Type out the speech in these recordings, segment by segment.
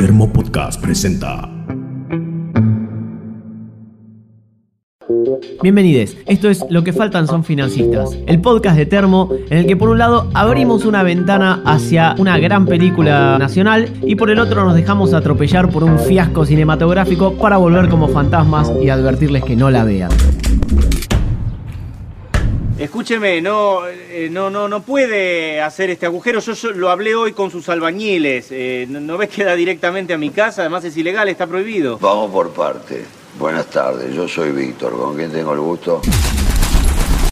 Termo Podcast presenta. Bienvenidos, esto es Lo que faltan son financistas, el podcast de Termo en el que por un lado abrimos una ventana hacia una gran película nacional y por el otro nos dejamos atropellar por un fiasco cinematográfico para volver como fantasmas y advertirles que no la vean. Escúcheme, no, eh, no, no, no puede hacer este agujero. Yo, yo lo hablé hoy con sus albañiles. Eh, no, ¿No ves que da directamente a mi casa? Además es ilegal, está prohibido. Vamos por parte. Buenas tardes, yo soy Víctor, ¿con quién tengo el gusto?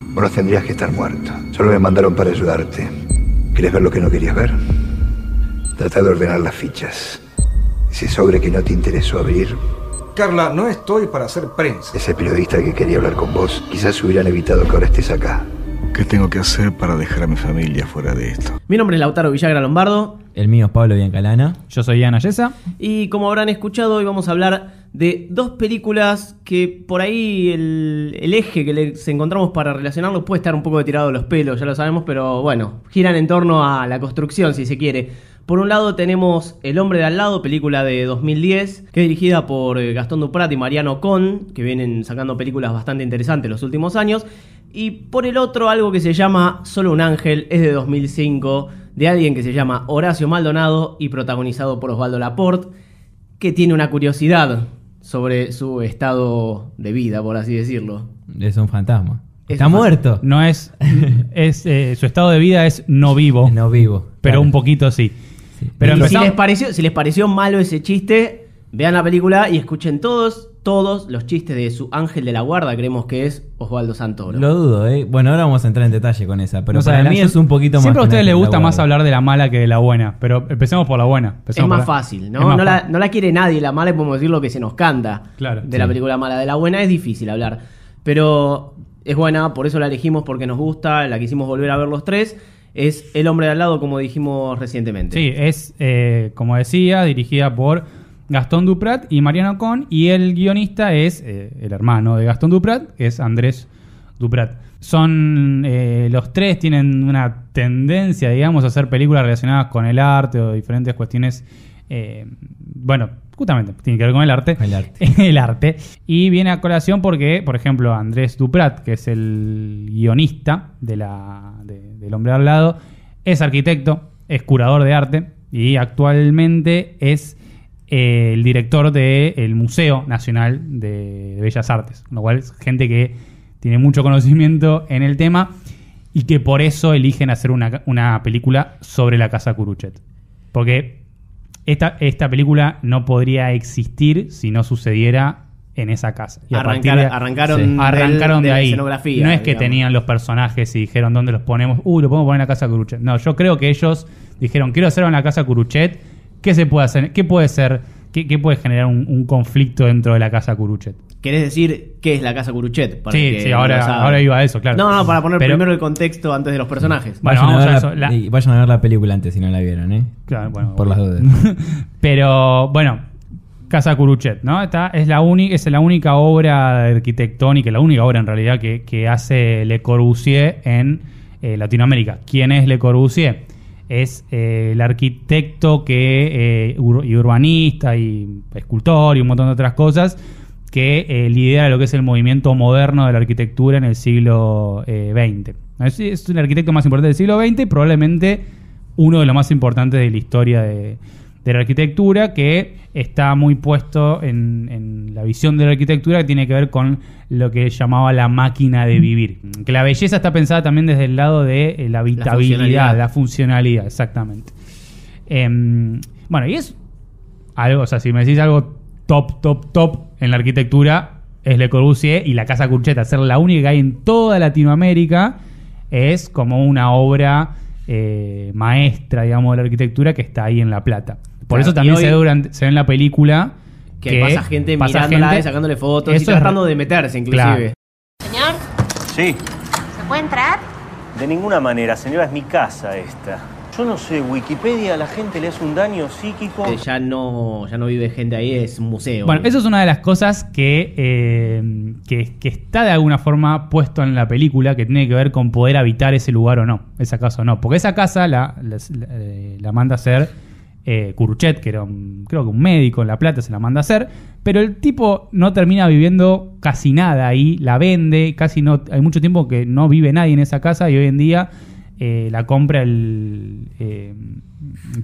Vos tendrías que estar muerto. Solo me mandaron para ayudarte. ¿Quieres ver lo que no querías ver? Trata de ordenar las fichas. Ese sobre que no te interesó abrir, Carla, no estoy para hacer prensa. ese periodista que quería hablar con vos, quizás hubieran evitado que ahora estés acá. ¿Qué tengo que hacer para dejar a mi familia fuera de esto? Mi nombre es Lautaro Villagra Lombardo El mío es Pablo Biancalana. Yo soy Ana Yesa. y como habrán escuchado hoy vamos a hablar de dos películas que por ahí el, el eje que les encontramos para relacionarlos puede estar un poco tirado de los pelos, ya lo sabemos, pero bueno, giran en torno a la construcción si se quiere. Por un lado tenemos El hombre de al lado, película de 2010, que es dirigida por eh, Gastón Duprat y Mariano Con, que vienen sacando películas bastante interesantes los últimos años. Y por el otro algo que se llama Solo un ángel, es de 2005, de alguien que se llama Horacio Maldonado y protagonizado por Osvaldo Laporte, que tiene una curiosidad sobre su estado de vida, por así decirlo. Es un fantasma. Es Está muerto. No es. es eh, su estado de vida es no vivo. No vivo. Pero Claro. un poquito sí. Sí. Pero Y si les, pareció, si les pareció malo ese chiste, vean la película y escuchen todos, todos los chistes de su ángel de la guarda, creemos que es Osvaldo Santoro. Lo dudo, ¿eh? Bueno, ahora vamos a entrar en detalle con esa. Pero No para mí es un poquito más. Siempre a ustedes les gusta más hablar de la mala que de la buena. Pero empecemos por la buena. es más la- fácil, ¿no? Más no, la, fácil. no la quiere nadie, la mala podemos decir lo que se nos canta Claro, de sí. la película mala. De la buena es difícil hablar, pero es buena, por eso la elegimos porque nos gusta, la quisimos volver a ver los tres. Es El hombre de al lado, como dijimos recientemente. Sí, es, eh, como decía, dirigida por Gastón Duprat y Mariano Con. Y el guionista es eh, el hermano de Gastón Duprat, que es Andrés Duprat. Son eh, los tres tienen una tendencia, digamos, a hacer películas relacionadas con el arte o diferentes cuestiones. bueno, justamente, tiene que ver con el arte. El arte. el arte. Y viene a colación porque, por ejemplo, Andrés Duprat, que es el guionista de la, de- del hombre al lado, es arquitecto, es curador de arte y actualmente es eh, el director del Museo Nacional de, de Bellas Artes. Con lo cual es gente que tiene mucho conocimiento en el tema y que por eso eligen hacer una, una película sobre la casa Curuchet. Porque esta, esta película no podría existir si no sucediera en esa casa. Y a Arrancar- partir de- arrancaron Sí. arrancaron de, ahí. escenografía, no es que digamos. tenían los personajes y dijeron dónde los ponemos. Uh, lo podemos poner en la casa Curuchet. No, yo creo que ellos dijeron quiero hacerlo en la casa Curuchet. ¿Qué se puede hacer? ¿Qué puede ser? ¿Qué, qué puede generar un, un conflicto dentro de la casa Curuchet? ¿Querés decir qué es la casa Curuchet? Para Sí, que sí, ahora- ahora iba a eso, claro. No, no, para poner Pero- primero el contexto antes de los personajes. Bueno, vayan, vamos a a ver eso. la, La- y vayan a ver la película antes si no la vieron, ¿eh? Claro, bueno, Por las dudas. Pero bueno, Casa Curuchet, ¿no? Esta es la, única es la única obra arquitectónica, la única obra en realidad que, que hace Le Corbusier en eh, Latinoamérica. ¿Quién es Le Corbusier? Es eh, el arquitecto que, eh, ur- y urbanista y escultor y un montón de otras cosas que eh, lidera lo que es el movimiento moderno de la arquitectura en el siglo eh, XX. Es, es el arquitecto más importante del siglo XX y probablemente uno de los más importantes de la historia de, de la arquitectura, que está muy puesto en, en la visión de la arquitectura que tiene que ver con lo que llamaba la máquina de vivir. Que la belleza está pensada también desde el lado de eh, la habitabilidad, funcionalidad. la funcionalidad, exactamente. Em, bueno, y es algo, o sea, si me decís algo top, top, top en la arquitectura, es Le Corbusier y la Casa Curcheta, ser la única que hay en toda Latinoamérica, es como una obra eh, maestra, digamos, de la arquitectura que está ahí en La Plata. Por Claro, eso y también hoy- se, ve durante- se ve en la película Que, pasa gente pasa mirándola, gente- y sacándole fotos y Eso es tratando de meterse, inclusive. Claro. Señor, Sí, ¿se puede entrar? de ninguna manera, señora, es mi casa esta. Yo no sé, Wikipedia a la gente le hace un daño psíquico. Eh, ya no ya no vive gente ahí, es un museo. Bueno, eso es una de las cosas que, eh, que, que está de alguna forma puesto en la película que tiene que ver con poder habitar ese lugar o no, esa casa o no. Porque esa casa la, la, la- la manda a hacer eh, Curuchet, que era un, creo que un médico en La Plata, se la manda a hacer, pero el tipo no termina viviendo casi nada ahí, la vende, casi no, hay mucho tiempo que no vive nadie en esa casa y hoy en día eh, la compra el eh,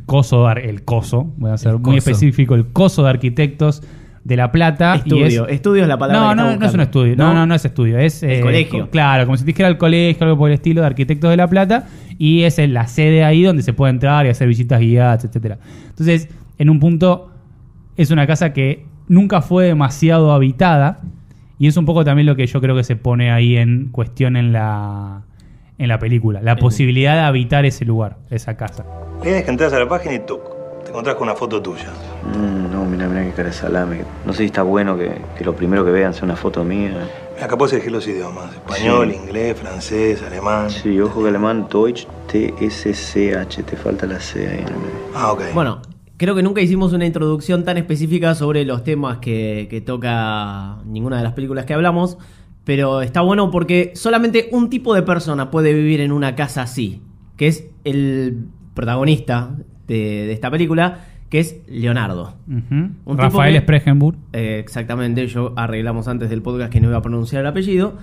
coso, el coso, voy a ser El muy coso. específico, el coso de arquitectos de La Plata. y Estudio. Estudio es la palabra No, que no, no es un estudio, no, ¿No? no, no es estudio, es... El eh, colegio. co- Claro, como si te dijera el colegio, algo por el estilo de arquitectos de La Plata, y es en la sede ahí donde se puede entrar y hacer visitas guiadas, etcétera. Entonces, en un punto, es una casa que nunca fue demasiado habitada, y es un poco también lo que yo creo que se pone ahí en cuestión en la, en la película, la posibilidad de habitar ese lugar, esa casa. La idea es que entras a la página y tú te encontrás con una foto tuya. Mm, no, mira, mira qué cara de salame. No sé si está bueno que, que lo primero que vean sea una foto mía. Acá puedes elegir los idiomas: español, Sí. inglés, francés, alemán. Sí, ojo que alemán, Deutsch, T-S-C-H, te falta la C ahí en el medio. Ah, ok. Bueno, creo que nunca hicimos una introducción tan específica sobre los temas que, que toca ninguna de las películas que hablamos, pero está bueno porque solamente un tipo de persona puede vivir en una casa así, que es el protagonista de, de esta película, que es Leonardo. Un Rafael Spregenburg. Eh, exactamente, yo arreglamos antes del podcast que no iba a pronunciar el apellido.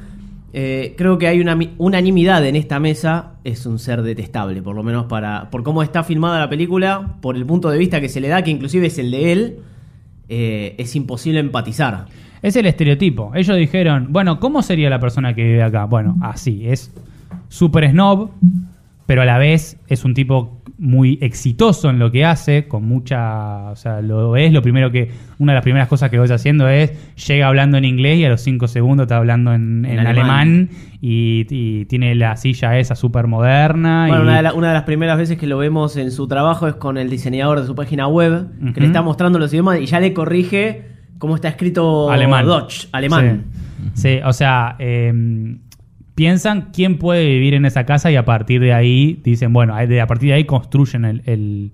Eh, creo que hay una mi- unanimidad en esta mesa, es un ser detestable, por lo menos para por cómo está filmada la película, por el punto de vista que se le da, que inclusive es el de él, eh, es imposible empatizar. Es el estereotipo. Ellos dijeron, bueno, ¿cómo sería la persona que vive acá? Bueno, así, es súper snob, pero a la vez es un tipo muy exitoso en lo que hace, con mucha, o sea, lo es lo primero que, una de las primeras cosas que vas haciendo es, llega hablando en inglés y a los cinco segundos está hablando en, en En alemán, alemán. y, y tiene la silla esa súper moderna. Bueno, y- una de, la- una de las primeras veces que lo vemos en su trabajo es con el diseñador de su página web, que le está mostrando los idiomas y ya le corrige cómo está escrito alemán. Dutch, alemán. Sí, Sí, o sea, eh, piensan quién puede vivir en esa casa y a partir de ahí dicen, bueno, a partir de ahí construyen el, el-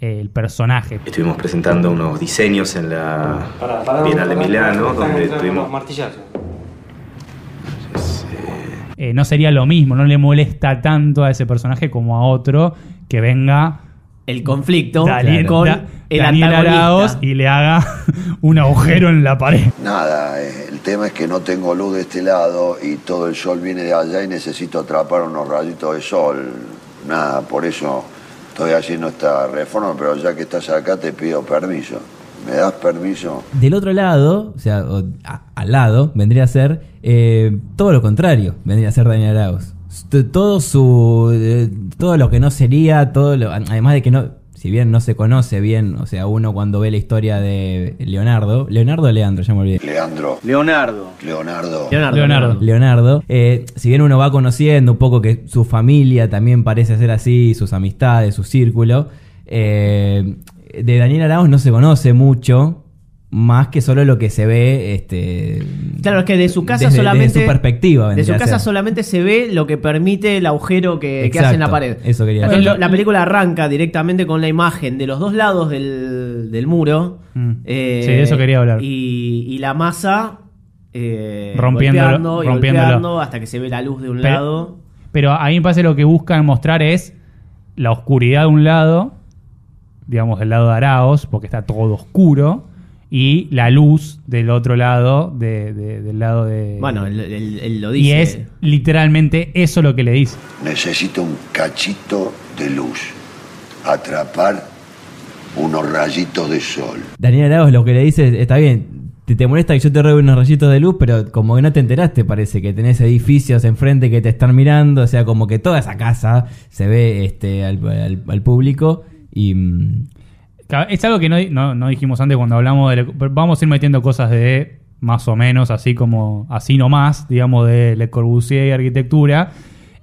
el personaje. Estuvimos presentando unos diseños en la Bienal de Milano, donde tuvimos... Eh, no sería lo mismo, no le molesta tanto a ese personaje como a otro que venga El conflicto Daniel, con Da- el Daniel antagonista. Araoz y le haga un agujero en la pared. Nada, eh, el tema es que no tengo luz de este lado y todo el sol viene de allá y necesito atrapar unos rayitos de sol. Nada, por eso estoy haciendo esta reforma, pero ya que estás acá te pido permiso. ¿Me das permiso? Del otro lado, o sea, o a- al lado, vendría a ser eh, todo lo contrario, vendría a ser Daniel Arauz. Todo su. eh, todo lo que no sería, todo lo. Además de que no. Si bien no se conoce bien, o sea, uno cuando ve la historia de Leonardo. Leonardo o Leandro, ya me olvidé. Leandro. Leonardo. Leonardo. Leonardo. Leonardo. Eh, si bien uno va conociendo un poco que su familia también parece ser así, sus amistades, su círculo, eh, de Daniel Arauz no se conoce mucho, más que solo lo que se ve. Este, Claro, es que de su casa desde- solamente. Desde su perspectiva. De su casa solamente se ve lo que permite el agujero que, que hace en la pared. eso quería decir. ejemplo, la película arranca directamente con la imagen de los dos lados del, del muro. Mm. eh, Sí, de eso quería hablar. Y, y la masa. eh, Rompiéndolo- y rompiéndolo. hasta que se ve la luz de un Pero- lado. Pero a mí me parece lo que buscan mostrar es la oscuridad de un lado, digamos del lado de Araos, porque está todo oscuro, y la luz del otro lado, de- de- del lado de... Bueno, él, él- él lo y dice. es literalmente eso lo que le dice. Necesito un cachito de luz. Atrapar unos rayitos de sol. Daniel Arauz lo que le dice, está bien, te, te molesta que yo te robe unos rayitos de luz, pero como que no te enteraste, parece que tenés edificios enfrente que te están mirando, o sea, como que toda esa casa se ve este al, al- al público y... mm, Es algo que no, no- no dijimos antes cuando hablamos de... Le- Vamos a ir metiendo cosas de más o menos así como... Así nomás, digamos, de Le Corbusier y arquitectura.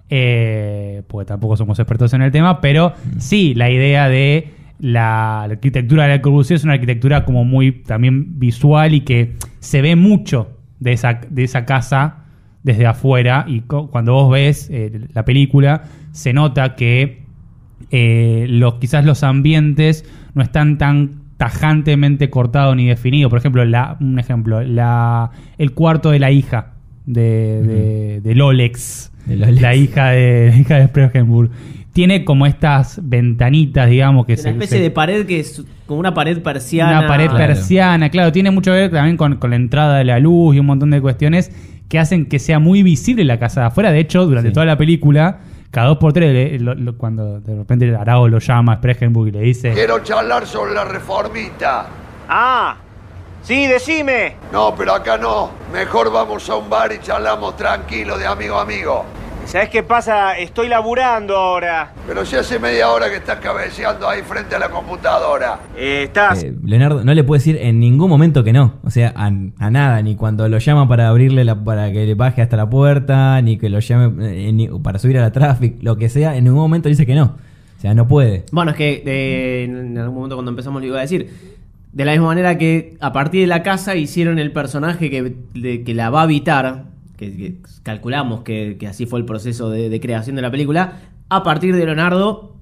eh, porque tampoco somos expertos en el tema, pero sí, la idea de la, arquitectura de Le Corbusier es una arquitectura como muy también visual y que se ve mucho de esa, de esa casa desde afuera y cuando vos ves eh, la película se nota que eh, los, quizás los ambientes no están tan tajantemente cortados ni definidos. Por ejemplo, la, un ejemplo, la, el cuarto de la hija de, de, de Lolex, De Lolex. la hija de, la hija de Spregenburg. tiene como estas ventanitas, digamos, que Una especie de pared que es como una pared persiana. Una pared persiana, claro, tiene mucho que ver también con, con la entrada de la luz y un montón de cuestiones que hacen que sea muy visible la casa de afuera. De hecho, durante toda la película, cada dos por tres, le- lo- lo- cuando de repente Arao lo llama a Spregenburg y le dice... Quiero charlar sobre la reformita. Ah, sí, decime. No, pero acá no. Mejor vamos a un bar y charlamos tranquilo de amigo a amigo. ¿Sabes qué pasa? Estoy laburando ahora. Pero si hace media hora que estás cabeceando ahí frente a la computadora. Eh, estás. Eh, Leonardo no le puede decir en ningún momento que no. O sea, a, a nada. Ni cuando lo llama para abrirle la, para que le baje hasta la puerta, ni que lo llame eh, ni- para subir a la traffic, lo que sea, en ningún momento dice que no. O sea, no puede. Bueno, es que eh, en algún momento cuando empezamos lo iba a decir. De la misma manera que a partir de la casa hicieron el personaje que, de- que la va a habitar, que, que calculamos que, que así fue el proceso de, de creación de la película, a partir de Leonardo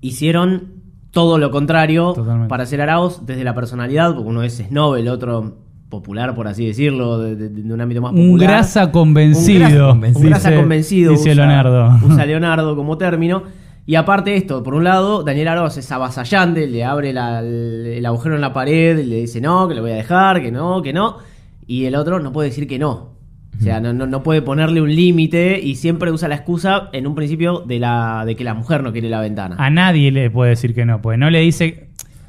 hicieron todo lo contrario Totalmente. para hacer Arauz desde la personalidad, porque uno es snob, el otro popular, por así decirlo, de, de- de un ámbito más Un popular. grasa convencido, Un grasa, un grasa dice- convencido. dice usa- Leonardo. Usa Leonardo como término. Y aparte de esto, por un lado, Daniel Arauz es avasallante, le abre la- el, el agujero en la pared, le dice no, que lo voy a dejar, que no, que no. Y el otro no puede decir que no. O sea, no, no, no puede ponerle un límite y siempre usa la excusa en un principio de, la, de que la mujer no quiere la ventana. A nadie le puede decir que no, pues no le dice.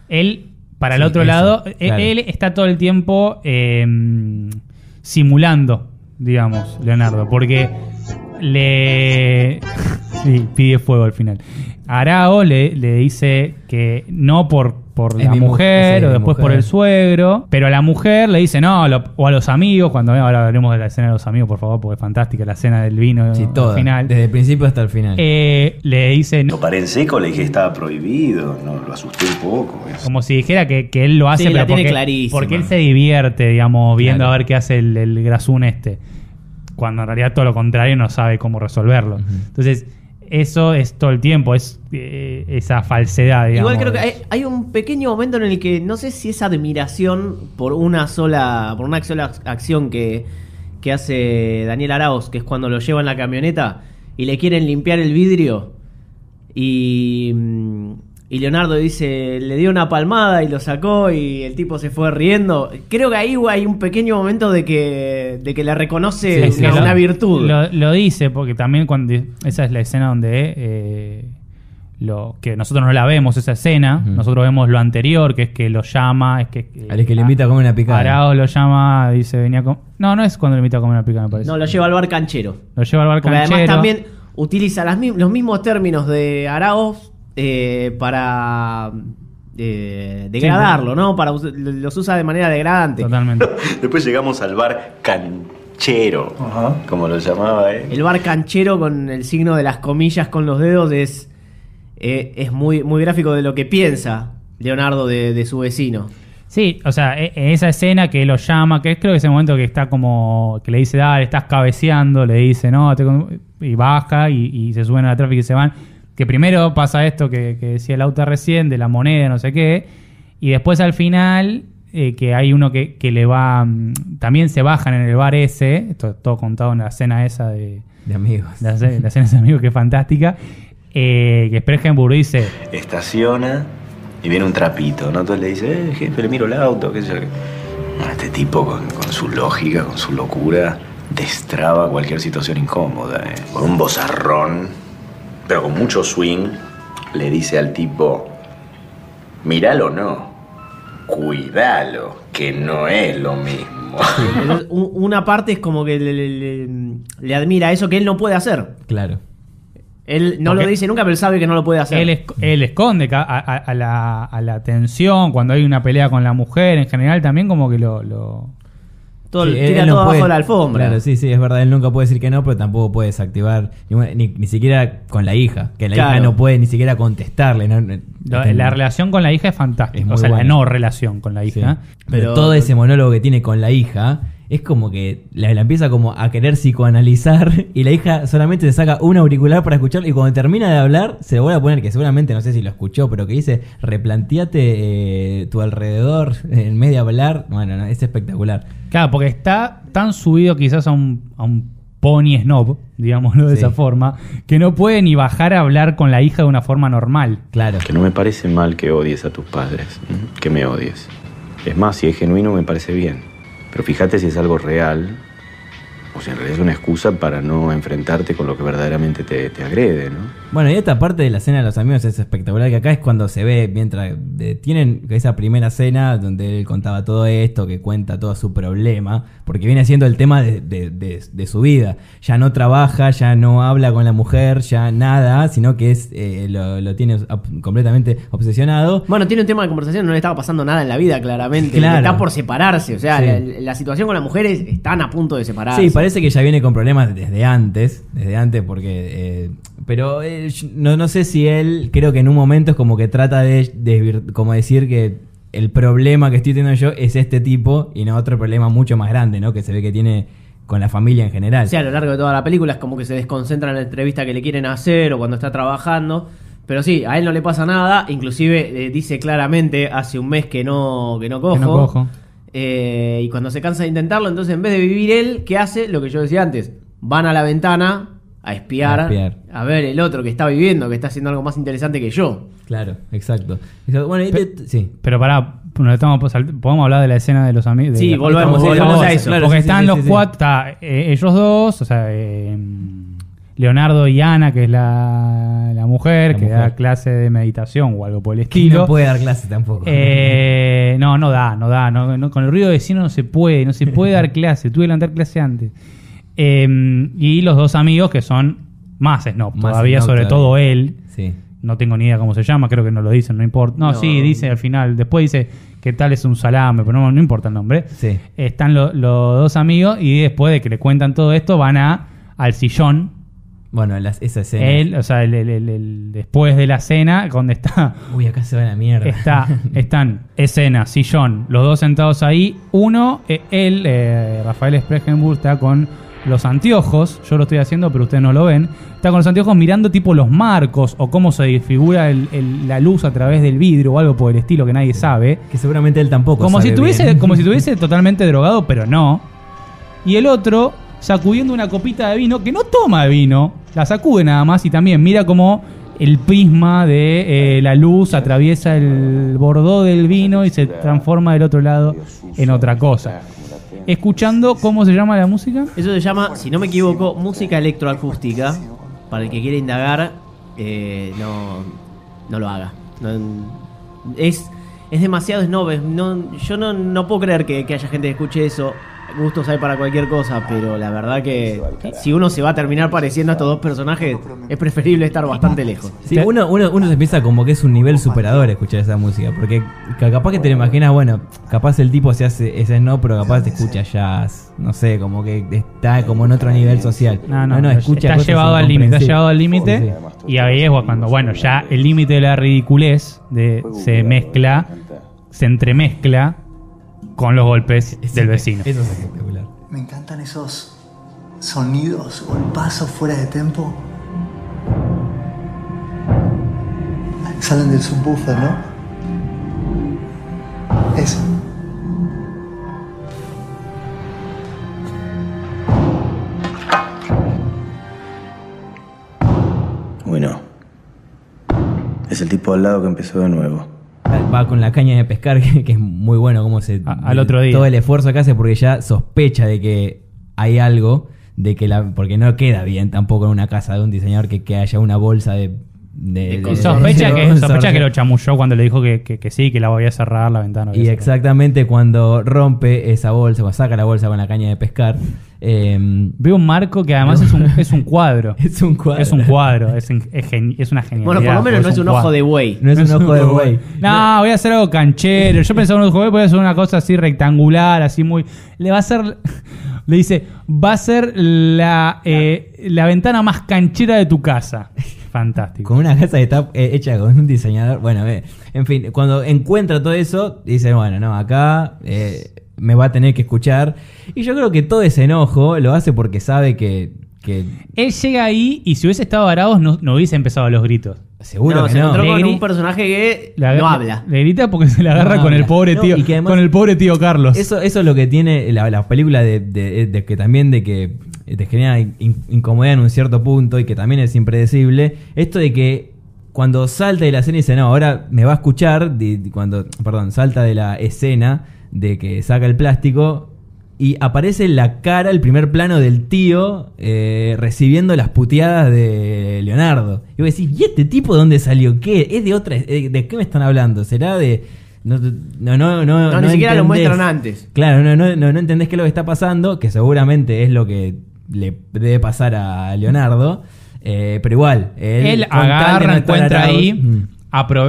Él, para el Sí, otro eso, lado, e- claro. él está todo el tiempo eh, simulando, digamos, Leonardo, porque le. Sí, pide fuego al final. Arao le, le dice que no por, por Es la mi mujer sí, o después por el suegro, pero a la mujer le dice no, lo- o a los amigos, cuando ahora hablaremos de la escena de los amigos, por favor, porque es fantástica la escena del vino Sí, al toda. final. Desde el principio hasta el final. Eh, le dice Lo paré en seco, le dije que estaba prohibido, no, lo asusté un poco. Como si dijera que, que él lo hace, Sí, la pero tiene porque, clarísima. porque él se divierte, digamos, viendo Claro. a ver qué hace el, el grasún este. Cuando en realidad todo lo contrario no sabe cómo resolverlo. Entonces, eso es todo el tiempo, es eh, esa falsedad, digamos. Igual creo que hay, hay un pequeño momento en el que no sé si es admiración por una sola, por una sola acción que, que hace Daniel Arauz, que es cuando lo lleva en la camioneta y le quieren limpiar el vidrio y, mm, y Leonardo dice, le dio una palmada y lo sacó y el tipo se fue riendo. Creo que ahí hay un pequeño momento de que, de que le reconoce Sí, una, sí, lo- una virtud. Lo, lo dice, porque también cuando esa es la escena donde eh, lo que nosotros no la vemos, esa escena, nosotros vemos lo anterior, que es que lo llama, es que, Al que le invita a comer una picada. Arao lo llama, dice, venía con... No, no es cuando le invita a comer una picada, me parece. no, lo lleva al bar canchero. Lo lleva al bar Porque además también utiliza las los mismos términos de Arauz eh, para eh, degradarlo, ¿no? Para los usa de manera degradante. Totalmente. Después llegamos al bar canchero, como lo llamaba, ¿eh? El bar canchero con el signo de las comillas con los dedos es, eh, es muy, muy gráfico de lo que piensa Leonardo de, de su vecino. Sí, o sea, e- en esa escena que lo llama, que es creo que ese momento que está como, que le dice, dale, estás cabeceando, le dice, no, te con-", y baja y, y se suben a la tráfico y se van. Que primero pasa esto que, que decía el auto recién, de la moneda, no sé qué, y después al final, eh, que hay uno que, que le va, mm, también se bajan en el bar ese, esto todo contado en la escena esa de, De amigos. la, la escena de amigos que es fantástica, eh, que Spregenburg dice, Estaciona y viene un trapito, ¿no? Entonces le dice, eh, jefe, le miro el auto, qué sé yo. Bueno, este tipo con, con su lógica, con su locura, destraba cualquier situación incómoda, ¿eh? Con un bozarrón, pero con mucho swing, le dice al tipo, miralo o no, cuidalo, que no es lo mismo. Entonces, una parte es como que le, le- le- le admira eso que él no puede hacer. Claro. Él no Porque lo dice nunca, pero él sabe que no lo puede hacer. Él, esc- él esconde a, a- a la, a la tensión, cuando hay una pelea con la mujer, en general también como que lo... lo- Todo, Sí, tira él no todo puede- abajo de la alfombra. Claro, sí, sí, es verdad. Él nunca puede decir que no, pero tampoco puede desactivar ni, ni siquiera con la hija. Que la Claro. hija no puede ni siquiera contestarle. ¿no? Este, la relación con la hija es fantástica. Es muy o sea, la buena. no relación con la sí. hija. Pero, Pero- todo ese monólogo que tiene con la hija es como que la, la empieza como a querer psicoanalizar y la hija solamente se saca un auricular para escucharlo y cuando termina de hablar se lo vuelve a poner, que seguramente no sé si lo escuchó, pero que dice, replanteate eh, tu alrededor en medio de hablar. Bueno, no, es espectacular. Claro, porque está tan subido quizás a un, a un pony snob, digámoslo de Sí. esa forma, que no puede ni bajar a hablar con la hija de una forma normal. Claro. Que no me parece mal que odies a tus padres, que me odies. Es más, si es genuino me parece bien. Pero fíjate si es algo real o si en realidad es una excusa para no enfrentarte con lo que verdaderamente te, te agrede, ¿no? Bueno, y esta parte de la cena de los amigos es espectacular, que acá es cuando se ve, mientras eh, tienen esa primera cena donde él contaba todo esto, que cuenta todo su problema, porque viene siendo el tema de, de- de- de su vida. Ya no trabaja, ya no habla con la mujer, ya nada, sino que es eh, lo, lo tiene ob- completamente obsesionado. Bueno, tiene un tema de conversación, no le estaba pasando nada en la vida, claramente. Claro. Está por separarse. O sea, Sí. la, la situación con las mujeres están a punto de separarse. Sí, parece que ya viene con problemas desde antes, desde antes porque... eh, pero yo no, no sé si él, creo que en un momento es como que trata de, de como decir que el problema que estoy teniendo yo es este tipo y no otro problema mucho más grande, ¿no? Que se ve que tiene con la familia en general. O sea, a lo largo de toda la película es como que se desconcentra en la entrevista que le quieren hacer o cuando está trabajando. Pero sí, a él no le pasa nada. Inclusive eh, dice claramente hace un mes que no, que no cojo. Que no cojo. Eh, y cuando se cansa de intentarlo, entonces en vez de vivir él, ¿qué hace? Lo que yo decía antes. Van a la ventana a espiar, A ver el otro que está viviendo, que está haciendo algo más interesante que yo. Claro, exacto. Exacto. Bueno, y te- sí. Pero pará, nos estamos, podemos hablar de la escena de los amigos. Sí, volvemos, a eso. Claro, porque sí, están sí, los sí, sí. cuatro, está eh, ellos dos, o sea, eh, Leonardo y Ana, que es la, la mujer, La que mujer. da clase de meditación o algo por el estilo. no puede dar clase tampoco. Eh, no, no da, no da. no- no- con el ruido de vecino no se puede, no se puede dar clase. Tuve que dar clase antes. Eh, y los dos amigos que son más snob Más todavía, snob sobre todavía. todo él. Sí. No tengo ni idea cómo se llama, creo que no lo dicen, no importa. No, No. sí, dice al final. Después dice que tal es un salame, pero no, no importa el nombre. Sí. Están lo- los dos amigos y después de que le cuentan todo esto, van a al sillón. Bueno, las, esa escena. Él, o sea, el- el- el- el- después de la cena, donde está Uy, acá se va la mierda. Está, están escena, sillón, los dos sentados ahí. Uno, eh, él, eh, Rafael Spregenburg, está con los anteojos. Yo lo estoy haciendo, pero ustedes no lo ven. Está con los anteojos mirando tipo los marcos o cómo se desfigura el- el- la luz a través del vidrio o algo por el estilo que nadie sabe. que seguramente él tampoco Como si, sabe tuviese, bien. como si estuviese totalmente drogado, pero no. Y el otro sacudiendo una copita de vino, que no toma vino, la sacude nada más y también mira como el prisma de eh, la luz atraviesa el bordó del vino y se transforma del otro lado en otra cosa. Escuchando cómo se llama la música. Eso se llama, si no me equivoco, música electroacústica. Para el que quiera indagar, eh, no, no lo haga. No- es, es demasiado snob. no, yo no, no puedo creer que haya gente que escuche eso. Gustos hay para cualquier cosa, pero la verdad que si uno se va a terminar pareciendo a estos dos personajes, es preferible estar bastante lejos. Sí, uno, uno, uno se piensa como que es un nivel superador escuchar esa música. Porque ca- capaz que te lo imaginas, bueno, capaz el tipo se hace ese no, pero capaz te escucha jazz. No sé, como que está como en otro nivel social. No, no, escucha está cosas llevado al límite, está llevado al límite. Y ahí es cuando, bueno, ya el límite de la ridiculez de, se mezcla, se entremezcla con los golpes del vecino. Eso es espectacular. Me encantan esos sonidos, golpazos fuera de tempo. Salen del subwoofer, ¿no? Eso. Bueno. Es el tipo al lado que empezó de nuevo. Va con la caña de pescar, que, es muy bueno como se... al otro día. Todo el esfuerzo que hace porque ya sospecha de que hay algo, de que la... Porque no queda bien tampoco en una casa de un diseñador que, que haya una bolsa de... de- sospecha, de- que, sospecha que lo chamulló cuando le dijo que, que- que sí, que la voy a cerrar la ventana. Y exactamente cuando rompe esa bolsa, cuando saca la bolsa con la caña de pescar, eh, Veo un marco que además es un, es un cuadro. es un cuadro. Es un cuadro, es, en- es gen- es una genialidad. Bueno, por lo menos no es un ojo de buey. No es un ojo de buey. No, voy a hacer algo canchero. Yo pensaba en un ojo de buey, voy a hacer una cosa así rectangular, así muy. Le va a hacer. Le dice, va a ser la, eh, la ventana más canchera de tu casa. Fantástico. Con una casa que está eh, hecha con un diseñador. Bueno, eh, en fin, cuando encuentra todo eso, dice, bueno, no, acá eh, me va a tener que escuchar. Y yo creo que todo ese enojo lo hace porque sabe que... que Él llega ahí y si hubiese estado varados no, no hubiese empezado a los gritos. seguro no, que se no. encontró con Negri- un personaje que no habla. Le grita porque se le agarra No con el pobre No, tío. y que además- con el pobre tío Carlos. Eso, eso es lo que tiene la, la película de, de- de que también de que te genera in- incomodidad en un cierto punto y que también es impredecible. Esto de que cuando salta de la escena y dice, no, ahora me va a escuchar, cuando, perdón, salta de la escena de que saca el plástico y aparece la cara, el primer plano del tío eh, recibiendo las puteadas de Leonardo. Y vos decís, ¿y este tipo de dónde salió? ¿Qué? ¿Es de otra? eh, ¿De qué me están hablando? ¿Será de.? No, no, no, no, No, ni siquiera lo muestran antes. Claro, no, no, no, no entendés qué es lo que está pasando, que seguramente es lo que le debe pasar a Leonardo. eh, pero igual, él, Él agarra, no encuentra Arauz- ahí, Mm.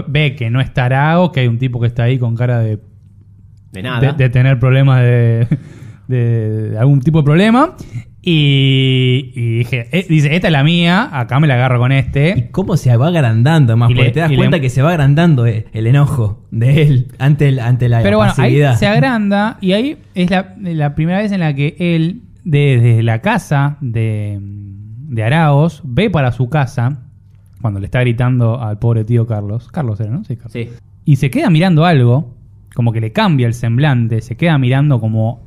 ve que no está Arago, que hay un tipo que está ahí con cara de. De nada. De, de tener problemas de, de- de algún tipo de problema. Y, y dije, eh, dice, esta es la mía, acá me la agarro con este. ¿Y cómo se va agrandando más? Y Porque le- te das le- cuenta que se va agrandando eh, el enojo de él ante, el, ante la Pero bueno, ahí se agranda y ahí es la, la primera vez en la que él, desde la casa de, de Araos, ve para su casa, cuando le está gritando al pobre tío Carlos. Carlos era, ¿no? Sí, Carlos. Sí. Y se queda mirando algo, como que le cambia el semblante, se queda mirando como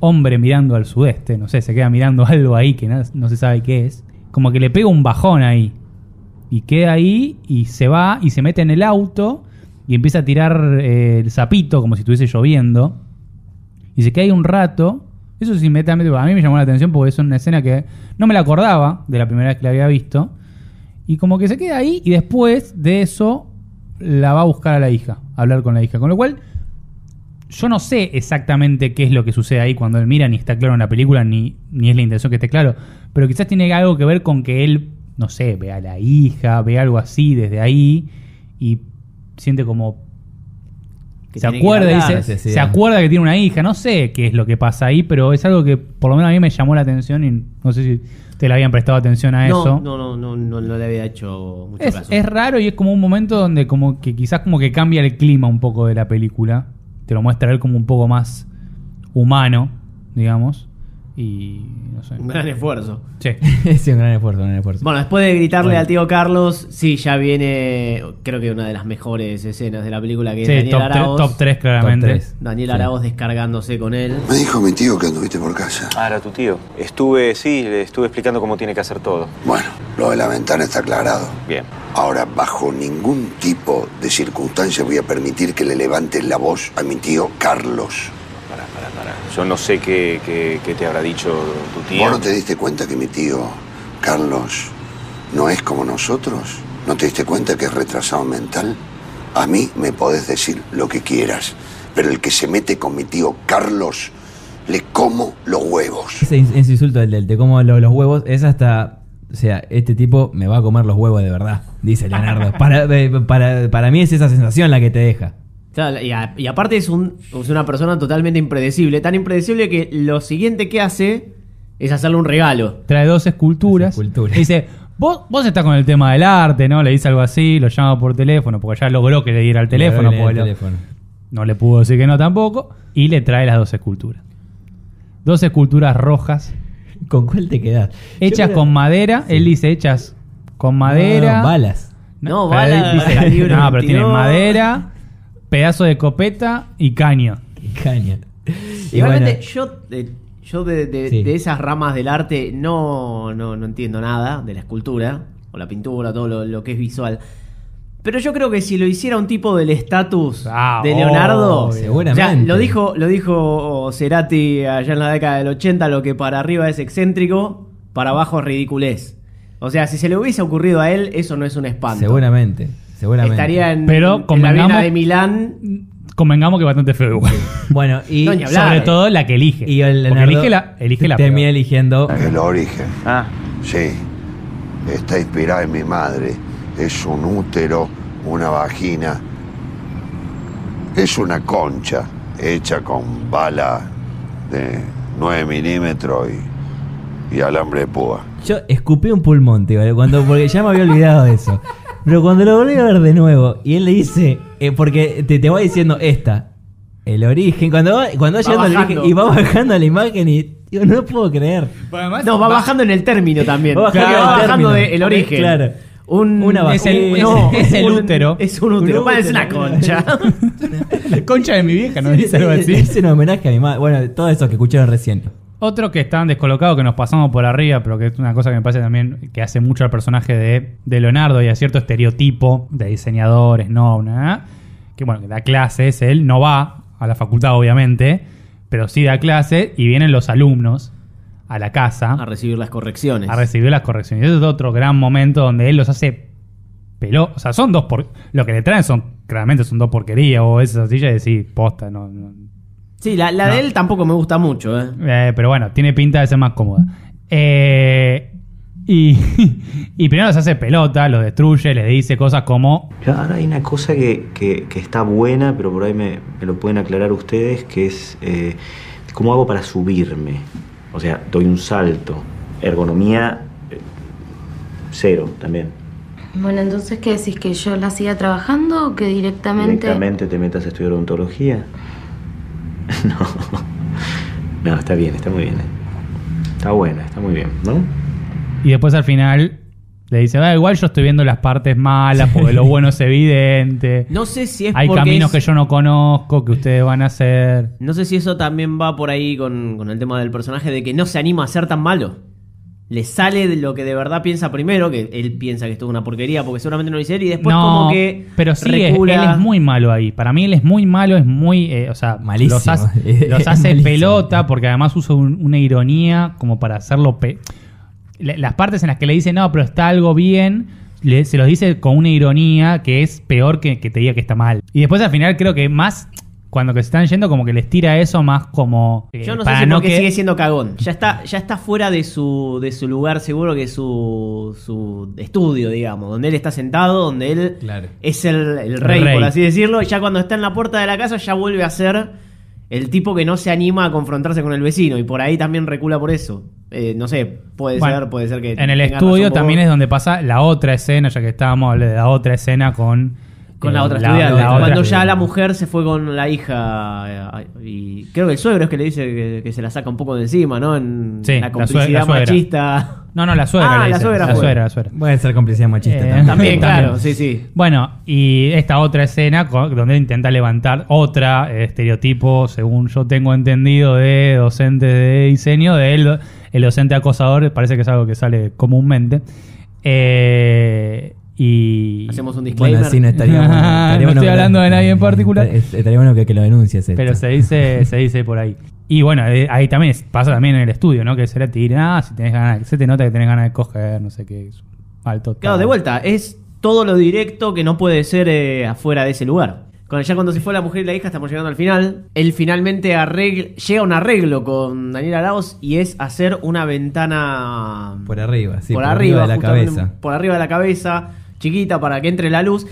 hombre mirando al sudeste, no sé, se queda mirando algo ahí que no, se sabe qué es. Como que le pega un bajón ahí. Y queda ahí y se va y se mete en el auto y empieza a tirar eh, el sapito como si estuviese lloviendo. Y se queda ahí un rato. Eso sí, inmediatamente a mí me llamó la atención porque es una escena que no me la acordaba de la primera vez que la había visto. Y como que se queda ahí y después de eso la va a buscar a la hija, a hablar con la hija. Con lo cual, yo no sé exactamente qué es lo que sucede ahí cuando él mira, ni está claro en la película, ni, ni es la intención que esté claro. Pero quizás tiene algo que ver con que él, no sé, ve a la hija, ve algo así desde ahí y siente como... Que se acuerda, hablar, dice, se acuerda que tiene una hija, no sé qué es lo que pasa ahí, pero es algo que por lo menos a mí me llamó la atención y no sé si te le habían prestado atención a No, eso. no, no, no, no, no le había hecho mucho Es, caso. es raro y es como un momento donde como que quizás como que cambia el clima un poco de la película. Te lo muestra él como un poco más humano, digamos. Y no sé. Un gran esfuerzo. Sí. sí, un gran esfuerzo, un gran esfuerzo. Bueno, después de gritarle Bueno. al tío Carlos, sí, ya viene, creo que una de las mejores escenas de la película que es Sí, Daniel top, tres- Araoz. top 3 claramente. Top tres. Daniel Sí. Araoz descargándose con él. Me dijo mi tío que anduviste por casa. Ah, era tu tío. Estuve, sí, le estuve explicando cómo tiene que hacer todo. Bueno, lo de la ventana está aclarado. Bien. Ahora, bajo ningún tipo de circunstancia voy a permitir que le levantes la voz a mi tío Carlos. Yo no sé qué, qué- qué te habrá dicho tu tío. ¿Vos no te diste cuenta que mi tío Carlos no es como nosotros? ¿No te diste cuenta que es retrasado mental? A mí me podés decir lo que quieras, pero el que se mete con mi tío Carlos, le como los huevos. Ese, ins- ese insulto del, del te como lo- los huevos es hasta. O sea, este tipo me va a comer los huevos de verdad, dice Leonardo. para, eh, para, para mí es esa sensación la que te deja. Claro, y, a- y aparte es, un, es una persona totalmente impredecible. Tan impredecible que lo siguiente que hace es hacerle un regalo. Trae dos esculturas. Y dice, vos, vos estás con el tema del arte, ¿no? Le dice algo así, lo llama por teléfono, porque ya logró que le diera el teléfono. Le doy el porque lo- teléfono. no le pudo decir que no tampoco. Y le trae las dos esculturas. Dos esculturas rojas, ¿Con cuál te quedas? hechas con madera. Él dice, hechas con madera. balas. No, Pero bala él dice- calibre no, pero tiene 22. madera, pedazo de copeta y caña. Y Igualmente, bueno, yo, eh, yo de, de- Sí. de esas ramas del arte no, no, no entiendo nada, de la escultura, o la pintura, todo lo, lo que es visual. Pero yo creo que si lo hiciera un tipo del estatus Ah, de Leonardo. Seguramente. o sea, lo dijo, lo dijo Cerati allá en la década del 80, lo que para arriba es excéntrico, para abajo es ridiculez. O sea, si se le hubiese ocurrido a él, eso no es un espanto. seguramente. Seguramente. Estaría en, Pero en la Viena de Milán. Convengamos que es bastante feo igual. Bueno, y. No, ni hablar. Sobre todo la que elige. Y el Porque Leonardo elige la, elige la termina eligiendo. El origen, Ah, sí, está inspirada en mi madre. Es un útero, una vagina. Es una concha hecha con bala de 9 milímetros y, y alambre de púa. Yo escupí un pulmón, tío, cuando, porque ya me había olvidado de eso. Pero cuando lo volví a ver de nuevo, y él le dice, eh, porque te, te va diciendo esta, el origen, cuando va, cuando va Va llegando al bajando. origen y va bajando la imagen y digo, no puedo creer. No, va bajando en el término también. Va bajando Claro, en el va bajando término. de el origen. Claro. Un, Una Es el- vacuna. es- no, es el un- útero. Es un útero. Un Parece una útero. concha. La concha de mi vieja, ¿no? Sí, Dice algo sí, así. Es un homenaje a mi madre. Bueno, todo eso que escucharon recién. Otro que están descolocados, que nos pasamos por arriba, pero que es una cosa que me parece también que hace mucho al personaje de, de Leonardo y a cierto estereotipo de diseñadores, no, nada. Que bueno, que da clases, él no va a la facultad, obviamente, pero sí da clases y vienen los alumnos a la casa A recibir las correcciones. a recibir las correcciones. Y ese es otro gran momento donde él los hace peló. O sea, son dos por. Lo que le traen son. Claramente son dos porquerías. O esas sillas y decir, posta, no. no. Sí, la, la No. de él tampoco me gusta mucho, ¿eh? Eh, pero bueno, tiene pinta de ser más cómoda. Eh, y, y primero los hace pelota, los destruye, les dice cosas como. Ahora hay una cosa que, que- que está buena, pero por ahí me, me lo pueden aclarar ustedes, que es eh, cómo hago para subirme. O sea, doy un salto. Ergonomía, eh, cero también. Bueno, entonces, ¿qué decís? ¿Que yo la siga trabajando o que directamente...? ¿Directamente te metas a estudiar odontología? no. No, está bien, está muy bien. eh. Está buena, está muy bien, ¿no? Y después al final le dice, ah, igual yo estoy viendo las partes malas porque lo bueno es evidente. No sé si es Hay porque caminos es- que yo no conozco, que ustedes van a hacer. No sé si eso también va por ahí con, con el tema del personaje de que no se anima a ser tan malo. Le sale de lo que de verdad piensa primero, que él piensa que esto es una porquería porque seguramente no lo hice él, y después no, como que pero sí, es- él es muy malo ahí. Para mí él es muy malo, es muy, eh, o sea, Malísimo. los hace, los pelota porque además usa un- una ironía como para hacerlo... pe- Las partes en las que le dice, no, pero está algo bien, le- se los dice con una ironía que es peor que, que te diga que está mal. Y después al final creo que más, cuando que se están yendo, como que les tira eso más como... eh, Yo no sé para si no porque que- sigue siendo cagón. Ya está, ya está fuera de su, de su lugar seguro que es su, su estudio, digamos, donde él está sentado, donde él Claro. es el, el rey, rey. por así decirlo, y ya cuando está en la puerta de la casa ya vuelve a ser el tipo que no se anima a confrontarse con el vecino, y por ahí también recula por eso. Eh, no sé, puede Bueno, ser, puede ser que... En el estudio razón también es donde pasa la otra escena, ya que estábamos hablando de la otra escena con... Con la otra estudiante. la Cuando otra- ya la mujer se fue con la hija. eh, Y creo que el suegro es que le dice que, que se la saca un poco de encima, ¿no? En Sí, la la sue- complicidad la suegra. machista. No, no, la suegra. Ah, le la dice. suegra La fue. suegra, la suegra. Puede ser complicidad machista Eh, también. También, claro, sí, sí. Bueno, y esta otra escena co- donde intenta levantar otra eh, estereotipo, según yo tengo entendido, de docente de diseño, de él, el docente acosador, parece que es algo que sale comúnmente. Eh, y Hacemos un disclaimer. Bueno, así no estaría bueno. No Estaría estoy bueno hablando de nadie en particular. Es- Estaría bueno que, que lo denuncies. esto. Pero se dice, se dice por ahí. Y bueno, eh, ahí también es- pasa también en el estudio, ¿no? Que se le tira, ah, si tenés ganas, se te nota que tenés ganas de coger, no sé qué. es Alto. Claro, de vuelta, es todo lo directo que no puede ser eh, afuera de ese lugar. Cuando, ya cuando se fue la mujer y la hija, estamos llegando al final. Él finalmente arregla- llega a un arreglo con Daniel Arauz y es hacer una ventana Por arriba, sí. por, arriba, de la cabeza. Por arriba de la cabeza, chiquita, para que entre la luz.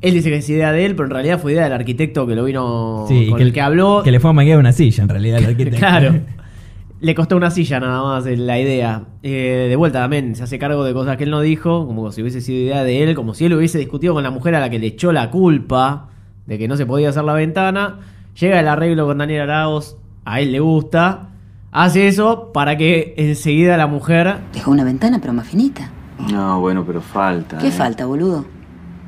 Él dice que es idea de él, pero en realidad fue idea del arquitecto que lo vino Sí, con que el que habló. Que le fue a manguear una silla, en realidad, al arquitecto. Claro. Le costó una silla nada más la idea. Eh, de vuelta también se hace cargo de cosas que él no dijo, como si hubiese sido idea de él, como si él hubiese discutido con la mujer a la que le echó la culpa de que no se podía hacer la ventana. Llega el arreglo con Daniel Arauz, a él le gusta. Hace eso para que enseguida la mujer Dejó una ventana, pero más finita. No, bueno, pero falta. ¿Qué ¿eh? falta, boludo?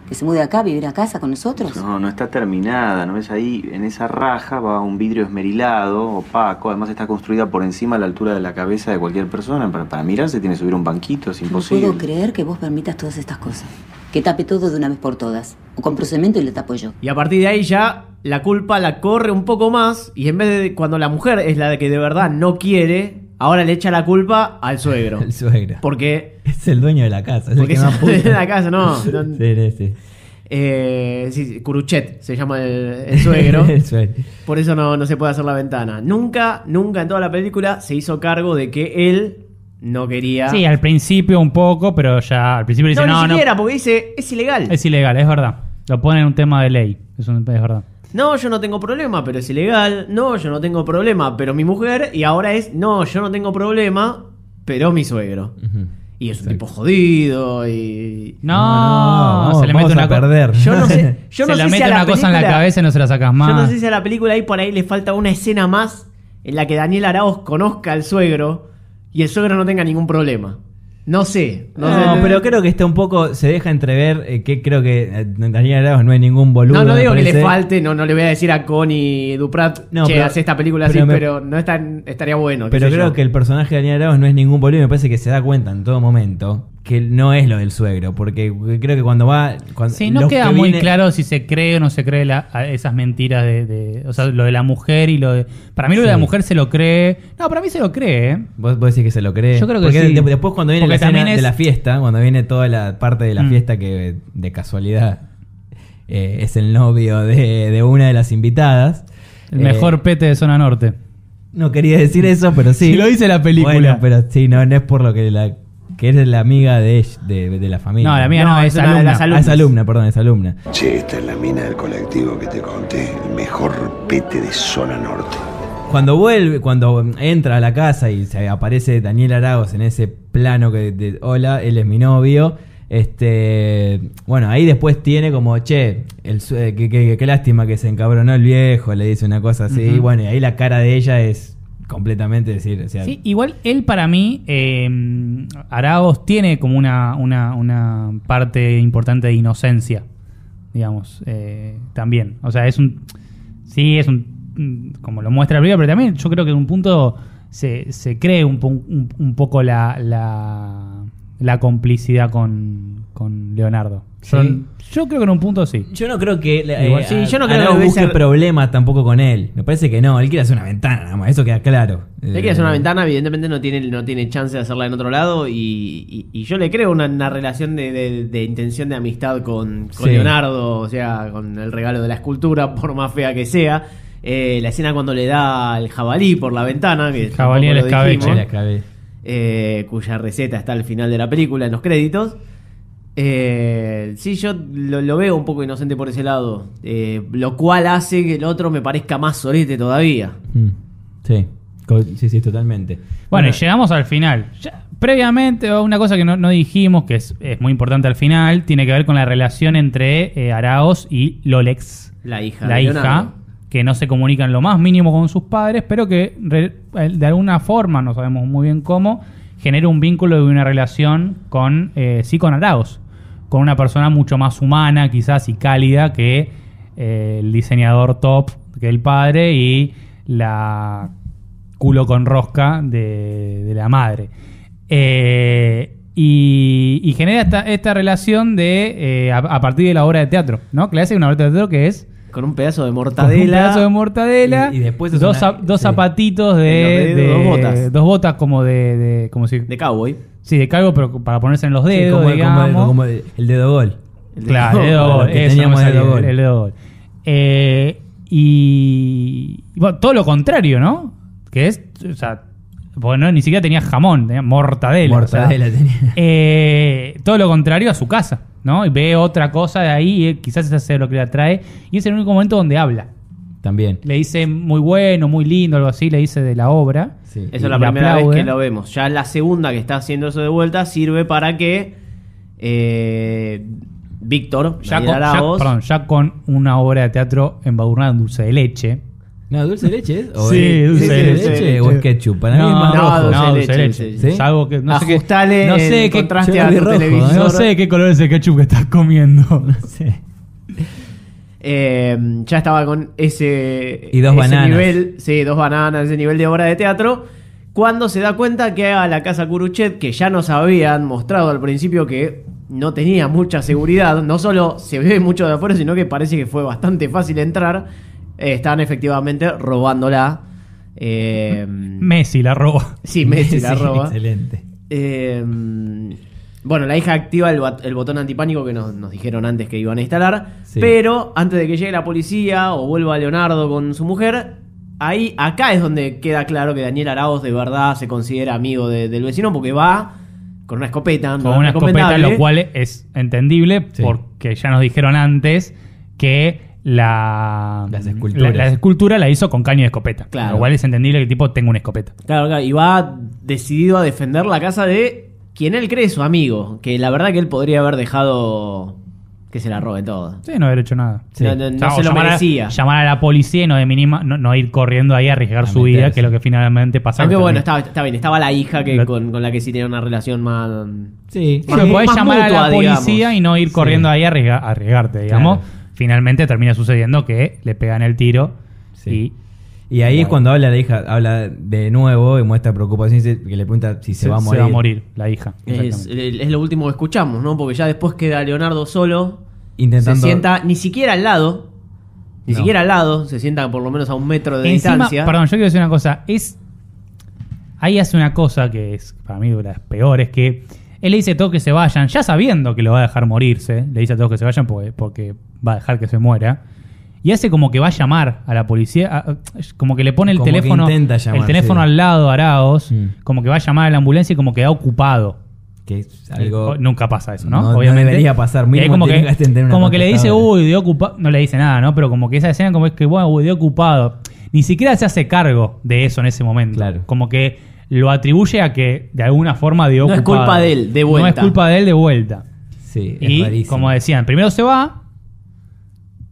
¿Que se mude acá a vivir a casa con nosotros? No, no está terminada, ¿no ves ahí? En esa raja va un vidrio esmerilado, opaco, además está construida por encima a la altura de la cabeza de cualquier persona. Para, para mirarse tiene que subir un banquito, es No imposible. puedo creer que vos permitas todas estas cosas. Que tape todo de una vez por todas. O compro cemento y le tapo yo. Y a partir de ahí ya la culpa la corre un poco más y en vez de cuando la mujer es la de que de verdad no quiere, ahora le echa la culpa al suegro. El suegro. Porque Es el dueño de la casa. Es el Porque que es más el dueño de la casa, no, no. Sí, sí, sí. eh, sí, sí, Curuchet se llama el, el suegro. El suegro. Por eso no, no se puede hacer la ventana. Nunca, nunca en toda la película se hizo cargo de que él no quería. Sí, al principio un poco, pero ya al principio dice, no, no, ni no, siquiera, porque dice, es ilegal. es ilegal, es verdad. Lo pone en un tema de ley, es, un, es verdad. No, yo no tengo problema, pero es ilegal. No, yo no tengo problema, pero mi mujer. Y ahora es, no, yo no tengo problema, pero mi suegro. Y es un tipo jodido y... No, No, no, se le mete una a perder. Yo no sé, yo se no le sé si mete a la una cosa en la cabeza y no se la sacas más. Yo no sé si a la película ahí por ahí le falta una escena más en la que Daniel Arauz conozca al suegro y el suegro no tenga ningún problema. No sé. No, No, sé. pero creo que está un poco, se deja entrever eh, que creo que eh, Daniel Arauz no es ningún boludo. No, no digo que le falte, no, no le voy a decir a Connie Duprat, No, pero- hace esta película pero así, me- pero no es tan- estaría bueno. Pero creo yo. que el personaje de Daniel Arauz no es ningún boludo y me parece que se da cuenta en todo momento que no es lo del suegro. Porque creo que cuando va. Cuando, Sí, no queda que muy viene- claro si se cree o no se cree la- esas mentiras de, de- O sea, lo de la mujer y lo de. Para mí lo de la mujer se lo cree. No, para mí se lo cree, ¿eh? ¿Vos, vos decís que se lo cree. Yo creo que Porque sí. de- después cuando viene Porque la escena también es- de la fiesta, cuando viene toda la parte de la Mm. fiesta que de casualidad eh, es el novio de, de una de las invitadas. El eh, mejor pete de zona norte. No quería decir eso, pero sí. Sí, lo dice la película. Bueno, pero sí, no, no es por lo que la que es la amiga de, de, de la familia. No, la amiga no, es alumna. Ah, es alumna, perdón, es alumna. Che, esta es la mina del colectivo que te conté, el mejor pete de zona norte. Cuando vuelve, cuando entra a la casa y se aparece Daniel Arauz en ese plano que de, hola, él es mi novio. Este, bueno, ahí después tiene como, che, el, qué, qué- qué lástima que se encabronó el viejo, le dice una cosa así. Ujú. Bueno, y ahí la cara de ella es completamente decir, Sí, igual él para mí, eh, Araos tiene como una, una, una parte importante de inocencia, digamos, eh, también. O sea, es un... Sí, es un... Como lo muestra el video, pero también yo creo que en un punto se, se cree un, un, un poco la, la, la complicidad con, con Leonardo. Yo, Sí. yo creo que en un punto sí. Yo no creo que eh, Igual, sí, yo no creo que busque problemas tampoco con él. Me parece que no, él quiere hacer una ventana nada más, eso queda claro. Le quiere hacer una ventana, evidentemente no tiene, no tiene chance de hacerla en otro lado y, y- y yo le creo una, una relación de, de- de intención de amistad con, con Sí. Leonardo, o sea, con el regalo de la escultura, por más fea que sea. Eh, la escena cuando le da el jabalí por la ventana, que Jabalí tampoco al lo escabeche. dijimos, eh, cuya receta está al final de la película, en los créditos. Eh, sí, yo lo, lo veo un poco inocente por ese lado, eh, lo cual hace que el otro me parezca más sorete todavía. Mm, Sí, sí, sí, totalmente. Bueno, y llegamos al final. Ya, previamente, una cosa que no, no dijimos, que es, es muy importante al final, tiene que ver con la relación entre eh, Araos y Lolex, La hija la de hija, Leonardo. que no se comunican lo más mínimo con sus padres, pero que re- de alguna forma, no sabemos muy bien cómo, genera un vínculo de una relación con, eh, sí, con Araos, con una persona mucho más humana, quizás, y cálida que eh, el diseñador top, que el padre, y la culo con rosca de, la madre. Eh, y, y genera esta, esta relación de a, partir de la obra de teatro, ¿no? Que le hace una obra de teatro que es Con un pedazo de con mortadela. un pedazo de mortadela Y- y después es dos, una- dos sí. zapatitos de, los dedos, de- dos botas. dos botas como de, de- como si de cowboy. sí de calvo pero para ponerse en los dedos como, como- digamos como el el dedo gol. El claro el dedo gol, que eso teníamos de dedo gol. el dedo gol. Eh, y, bueno, todo lo contrario no que es o sea bueno ni siquiera tenía jamón tenía mortadela o sea, Mortadela tenía. eh, todo lo contrario a su casa, ¿no? Y ve otra cosa de ahí, y eh, quizás eso sea lo que le atrae, y es el único momento donde habla. También. Le dice muy bueno, muy lindo, algo así, le dice de la obra. Sí. Esa es la primera aplaude. vez que lo vemos. Ya la segunda que está haciendo eso de vuelta sirve para que eh, Víctor, Ya con, ya- Araoz, perdón, ya con una obra de teatro embadurnada en dulce de leche. No, dulce de leche es? ¿O Sí, es- dulce de leche. o es ketchup. Para mí es más no, rojo. dulce no, dulce de leche, leche. sí. Es algo que no sé qué, no sé el qué contraste a tu rojo, televisor. no sé qué color es el ketchup que estás comiendo. No sé. Eh, ya estaba con ese, Y dos ese bananas. nivel, sí, dos bananas, ese nivel de obra de teatro. Cuando se da cuenta que a la casa Curuchet, que ya nos habían mostrado al principio que no tenía mucha seguridad, no solo se ve mucho de afuera, sino que parece que fue bastante fácil entrar, están efectivamente robándola. Eh, Messi la roba. sí, Messi la roba. Excelente. Eh, bueno, la hija activa el, botón antipánico que nos, nos dijeron antes que iban a instalar. Sí. Pero antes de que llegue la policía o vuelva Leonardo con su mujer, ahí, acá es donde queda claro que Daniel Arauz de verdad se considera amigo de- del vecino porque va con una escopeta. no Con una escopeta, lo cual es entendible Sí. porque ya nos dijeron antes que la, Las esculturas. la, la escultura la hizo con caño de escopeta. Claro. Lo cual es entendible que el tipo tenga una escopeta. Claro, claro, y va decidido a defender la casa de quien él cree su amigo. Que la verdad que él podría haber dejado Que se la robe todo. Sí, no haber hecho nada. No, no- no O sea, se lo llamar a- merecía. llamar a la policía y no de mínima, no, no ir corriendo ahí a arriesgar su vida, que es lo que finalmente pasa. Aunque Que bueno, estaba, está bien. Estaba la hija que Lo- con, con la que sí tenía una relación más. Sí. Sí, pero podés llamar a la policía digamos. y no ir corriendo ahí a arriesga- a arriesgarte, digamos. Claro. Finalmente termina sucediendo que le pegan el tiro y Y ahí es cuando habla la hija, habla de nuevo y muestra preocupación, que le pregunta si se, va a morir. la hija. Es, es lo último que escuchamos, ¿no? Porque ya después queda Leonardo solo. Intentando- Se sienta ni siquiera al lado. Ni No. siquiera al lado. Se sienta por lo menos a un metro de Encima, distancia. perdón, yo quiero decir una cosa. Es. Ahí hace una cosa que es para mí de las peores, que él le dice a todos que se vayan, ya sabiendo que lo va a dejar morirse. Le dice a todos que se vayan porque, porque va a dejar que se muera. Y hace como que va a llamar a la policía, a- como que le pone el Como teléfono, llamar, el teléfono sí. al lado a Araos, Mm. como que va a llamar a la ambulancia y como que da ocupado. Que es algo. Eh, Nunca pasa eso, ¿no? No- no Obviamente. debería pasar, mínimo como que, que como que le dice, uy, dio ocupado. No le dice nada, ¿no? Pero como que esa escena como es que, bueno, uy, dio ocupado. Ni siquiera se hace cargo de eso en ese momento. Como que lo atribuye a que de alguna forma dio No es culpa de él, de vuelta. No es culpa de él de vuelta. Sí, es Y rarísimo. como decían, primero se va,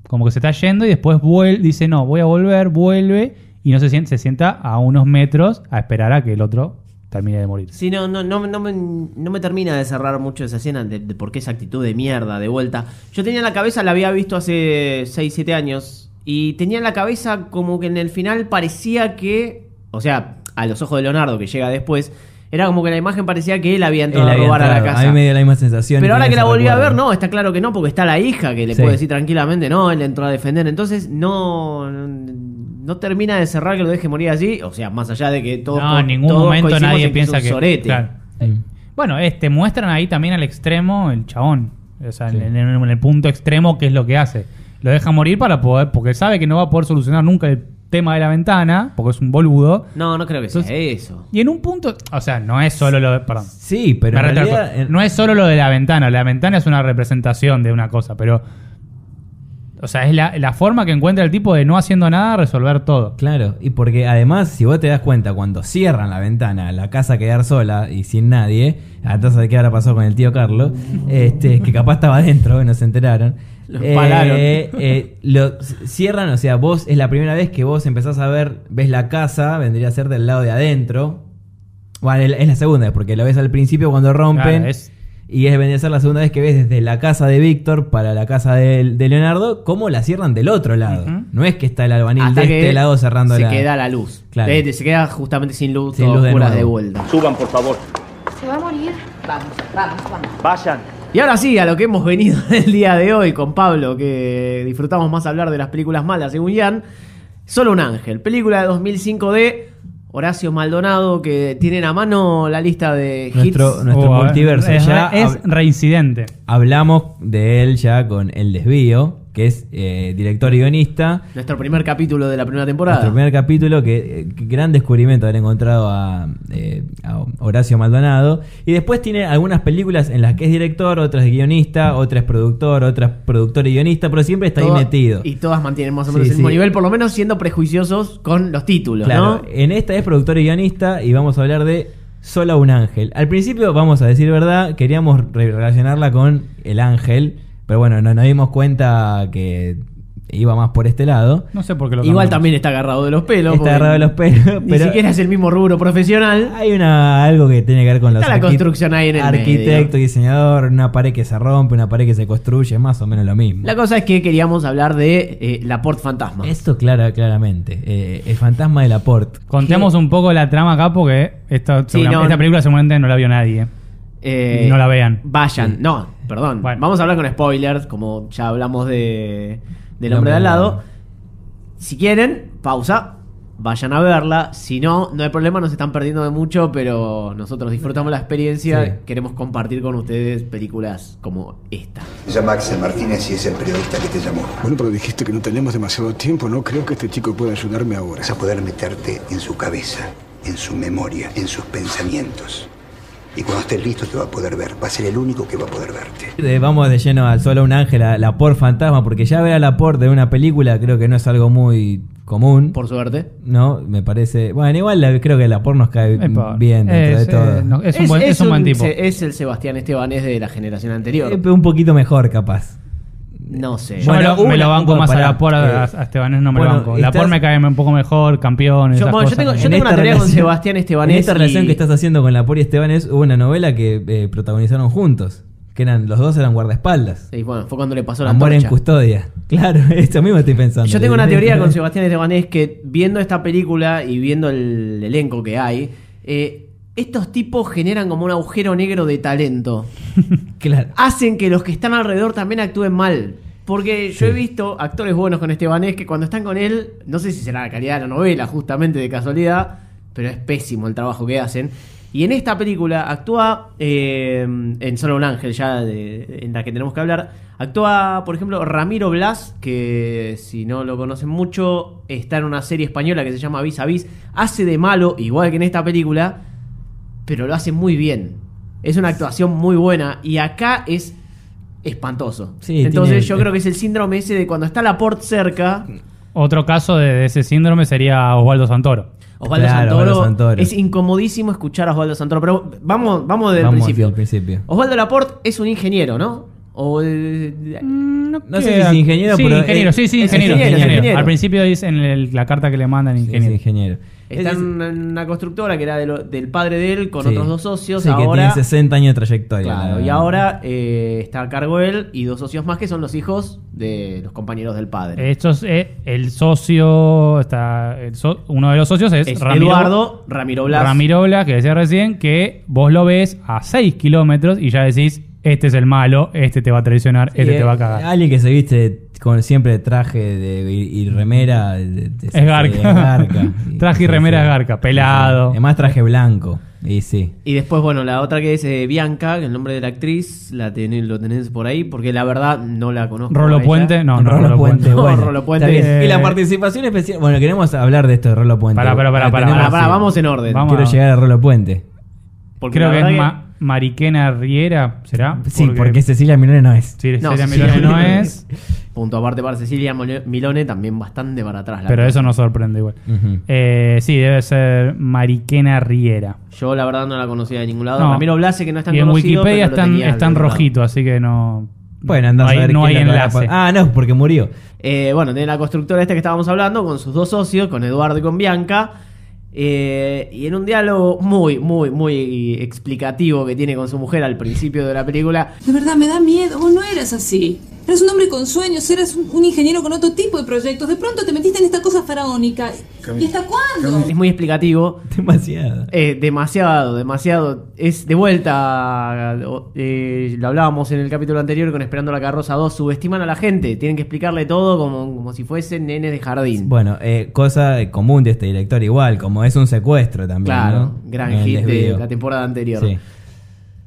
como que se está yendo y después dice, no, voy a volver, vuelve y no se sienta, se sienta a unos metros a esperar a que el otro termine de morir. Sí, no, no, no, no me, no me termina de cerrar mucho esa escena de, de por qué esa actitud de mierda, de vuelta. Yo tenía en la cabeza, la había visto hace 6, 7 años, y tenía en la cabeza como que en el final parecía que, o sea, a los ojos de Leonardo que llega después, era como que la imagen parecía que él había entrado Él a robar a la casa. A mí me dio la misma sensación. Pero ahora que la volví a ver, no, está claro que no, porque está la hija que le Sí. puede decir tranquilamente, no, él entró a defender. Entonces, no, no termina de cerrar que lo deje morir allí. O sea, más allá de que todos, No, en ningún momento nadie que piensa que. Bueno, este, muestran ahí también al extremo el chabón. O sea, Sí. en, en- en el punto extremo, ¿qué es lo que hace? Lo deja morir para poder, porque sabe que no va a poder solucionar nunca el tema de la ventana, porque es un boludo. No, no creo que sea eso. Y en un punto, o sea, no es solo lo de. Perdón. Sí, pero Me en retracto. realidad, en- No es solo lo de la ventana. La ventana es una representación de una cosa, pero. O sea, es la, la forma que encuentra el tipo de no haciendo nada resolver todo. Claro, y porque además, si vos te das cuenta, cuando cierran la ventana, la casa quedar sola y sin nadie, entonces de qué habrá pasado con el tío Carlos, este, que capaz estaba adentro y no se enteraron. Lo empalaron. eh, lo cierran, o sea, vos es la primera vez que vos empezás a ver, ves la casa, vendría a ser del lado de adentro. Bueno, es la- segunda vez, porque lo ves al principio cuando rompen. Claro, es- Y es vendría a ser la segunda vez que ves desde la casa de Víctor para la casa de, de Leonardo, cómo la cierran del otro lado. No es que está el albanil Hasta de que este lado cerrando se la. queda la luz. Claro. Eh, se queda justamente sin luz, Sin luz de de, vuelta. Suban, por favor. ¿Se va a morir? Vamos, vamos, vamos. Vayan. Y ahora sí, a lo que hemos venido el día de hoy con Pablo, que disfrutamos más hablar de las películas malas, según Jan. Solo un ángel, película de 2005 de Horacio Maldonado, que tienen a mano la lista de Nuestro, hits. nuestro Oh, multiverso. es ya es reincidente. Hablamos de él ya con El Desvío, que es eh, director y guionista. Nuestro primer capítulo de la primera temporada. Nuestro primer capítulo, que, eh, que gran descubrimiento haber encontrado a, eh, a Horacio Maldonado. Y después tiene algunas películas en las que es director, otras es guionista, otras es productor, otras productor y guionista, pero siempre está Todo- ahí metido. Y todas mantienen más o menos Sí, el mismo sí. nivel, por lo menos siendo prejuiciosos con los títulos, Claro, ¿no? en esta es productor y guionista y vamos a hablar de Solo un ángel. Al principio, vamos a decir verdad, queríamos re- relacionarla con el ángel, pero bueno, no nos dimos cuenta que iba más por este lado. No sé por qué lo Igual cambiamos. también está agarrado de los pelos. Está agarrado de los pelos, Ni pero- siquiera es el mismo rubro profesional. Hay una algo que tiene que ver con los Está la construcción ahí en el arquitecto, medio. diseñador, una pared que se rompe, una pared que se construye, más o menos lo mismo. La cosa es que queríamos hablar de eh, la Port Fantasma. Esto clara, claramente, eh, el fantasma de la Port. Contemos un poco la trama acá porque esta, Sí, segura- no, esta película seguramente no la vio nadie. Eh, no la vean. Vayan. No, perdón. Vamos a hablar con spoilers, como ya hablamos de del hombre de al lado. Si quieren, pausa. Vayan a verla. Si no, no hay problema, nos están perdiendo de mucho, pero nosotros disfrutamos la experiencia. Sí. Queremos compartir con ustedes películas como esta. Se llama Axel Martínez y es el periodista que te llamó. Bueno, pero dijiste que no tenemos demasiado tiempo. No creo que este chico pueda ayudarme ahora. Vas a poder meterte en su cabeza, en su memoria, en sus pensamientos. Y cuando estés listo te va a poder ver. Va a ser el único que va a poder verte. Eh, Vamos de lleno al solo un ángel, a la por fantasma, porque ya ver a la por de una película creo que no es algo muy común. Por suerte. No, me parece. Bueno, igual la- creo que la por nos cae Epa, bien dentro es, de todo. eh, no, es un buen- es un buen tipo. se- es el Sebastián Esteban, es de la generación anterior. Eh, un poquito mejor, capaz. No sé. Yo Bueno, me lo, me una- lo banco más a la por a, eh, a Estebanés no me bueno, lo banco. La por me cae un poco mejor, campeón. Yo, esas bueno, yo cosas. tengo, yo En tengo una teoría con Sebastián Estebanés. En esta y- relación que estás haciendo con la Pori Estebanes hubo una novela que eh, protagonizaron juntos. Que eran, los dos eran guardaespaldas. Sí, bueno, fue cuando le pasó la Amor en custodia. Claro, eso mismo estoy pensando. Yo tengo una teoría con Sebastián Estebanés que viendo esta película y viendo el elenco que hay, eh, estos tipos generan como un agujero negro de talento. Claro. Hacen que los que están alrededor también actúen mal. Porque yo Sí. he visto actores buenos con Estebanés que cuando están con él, no sé si será la calidad de la novela, justamente de casualidad, pero es pésimo el trabajo que hacen. Y en esta película actúa, eh, en Solo un Ángel, ya de- en la que tenemos que hablar, actúa, por ejemplo, Ramiro Blas, que si no lo conocen mucho, está en una serie española que se llama Vis a Vis, hace de malo, igual que en esta película, pero lo hace muy bien. Es una actuación muy buena y acá es espantoso. Sí, Entonces tiene- yo creo que es el síndrome ese de cuando está Laporte cerca, Otro caso de, de ese síndrome sería Osvaldo Santoro. Osvaldo, Claro, Santoro, Osvaldo Santoro. es incomodísimo escuchar a Osvaldo Santoro, pero vamos, vamos desde Vamos el principio. principio. Osvaldo Laporte es un ingeniero, ¿no? O eh, No sé si es ingeniero, sí, pero. ingeniero, sí, sí, es ingeniero, ingeniero, ingeniero. ingeniero. Al principio dice en el- la carta que le mandan sí, es ingeniero. Está Es- en una constructora que era de lo- del padre de él con sí. otros dos socios. Sí, que ahora, tiene 60 años de trayectoria. claro, la- y ahora eh, está a cargo él y dos socios más que son los hijos de los compañeros del padre. Estos, eh, el socio, está, el so- uno de los socios es, es Ramiro, Eduardo Ramiro Blas. Ramiro Blas, que decía recién que vos lo ves a 6 kilómetros y ya decís, este es el malo, este te va a traicionar, Sí, este te eh, va a cagar. Alguien que se viste con siempre traje de, y, y remera. de- de- Es Garca. Traje y remera es Garca, pelado. Además, traje blanco. Y sí. Y después, bueno, la otra que es eh, Bianca, que el nombre de la actriz, la tenés, lo tenés por ahí, porque la verdad no la conozco. Rolo. Puente, no, no, Rolo Rolo Puente, Puente. bueno. No, Rolo Puente. Está bien. Eh, Y la participación especial. Bueno, queremos hablar de esto de Rolo Puente. Pará, pará, pará, Ah, pará, tenemos- Pará, pará, sí. vamos en orden. Vamos. Quiero llegar a Rolo Puente. Porque Creo que es verdad Ma- Mariquena Riera, ¿será? Sí, porque, Cecilia Milone no es. Sí, No, Cecilia Cecilia Milone no es, Punto aparte para Cecilia Milone, también bastante para atrás. la pero verdad. eso no sorprende igual. Eh, sí, debe ser Mariquena Riera. Yo la verdad no la conocía de ningún lado. No. Ramiro Blase, que no es tan Y en conocido, Wikipedia están, tenía están rojito, así que no. Bueno, andás no hay, a ver no hay enlace. la- Ah, no, porque murió. Eh, bueno, tiene la constructora esta que estábamos hablando, con sus dos socios, con Eduardo y con Bianca. eh, y en un diálogo muy, muy, muy explicativo que tiene con su mujer al principio de la película, De verdad, me da miedo. Vos no eras así. Eras un hombre con sueños, eras un, un ingeniero con otro tipo de proyectos. De pronto te metiste en esta cosa faraónica. ¿Y hasta cuándo? es muy explicativo. Demasiado. Eh, demasiado, demasiado. Es de vuelta. eh, lo hablábamos en el capítulo anterior con Esperando la Carroza 2. Subestiman a la gente. Tienen que explicarle todo como, como si fuesen nenes de jardín. Bueno, eh, cosa común de este director, igual, como es un secuestro también. claro, ¿no? gran hit de la temporada anterior. Sí.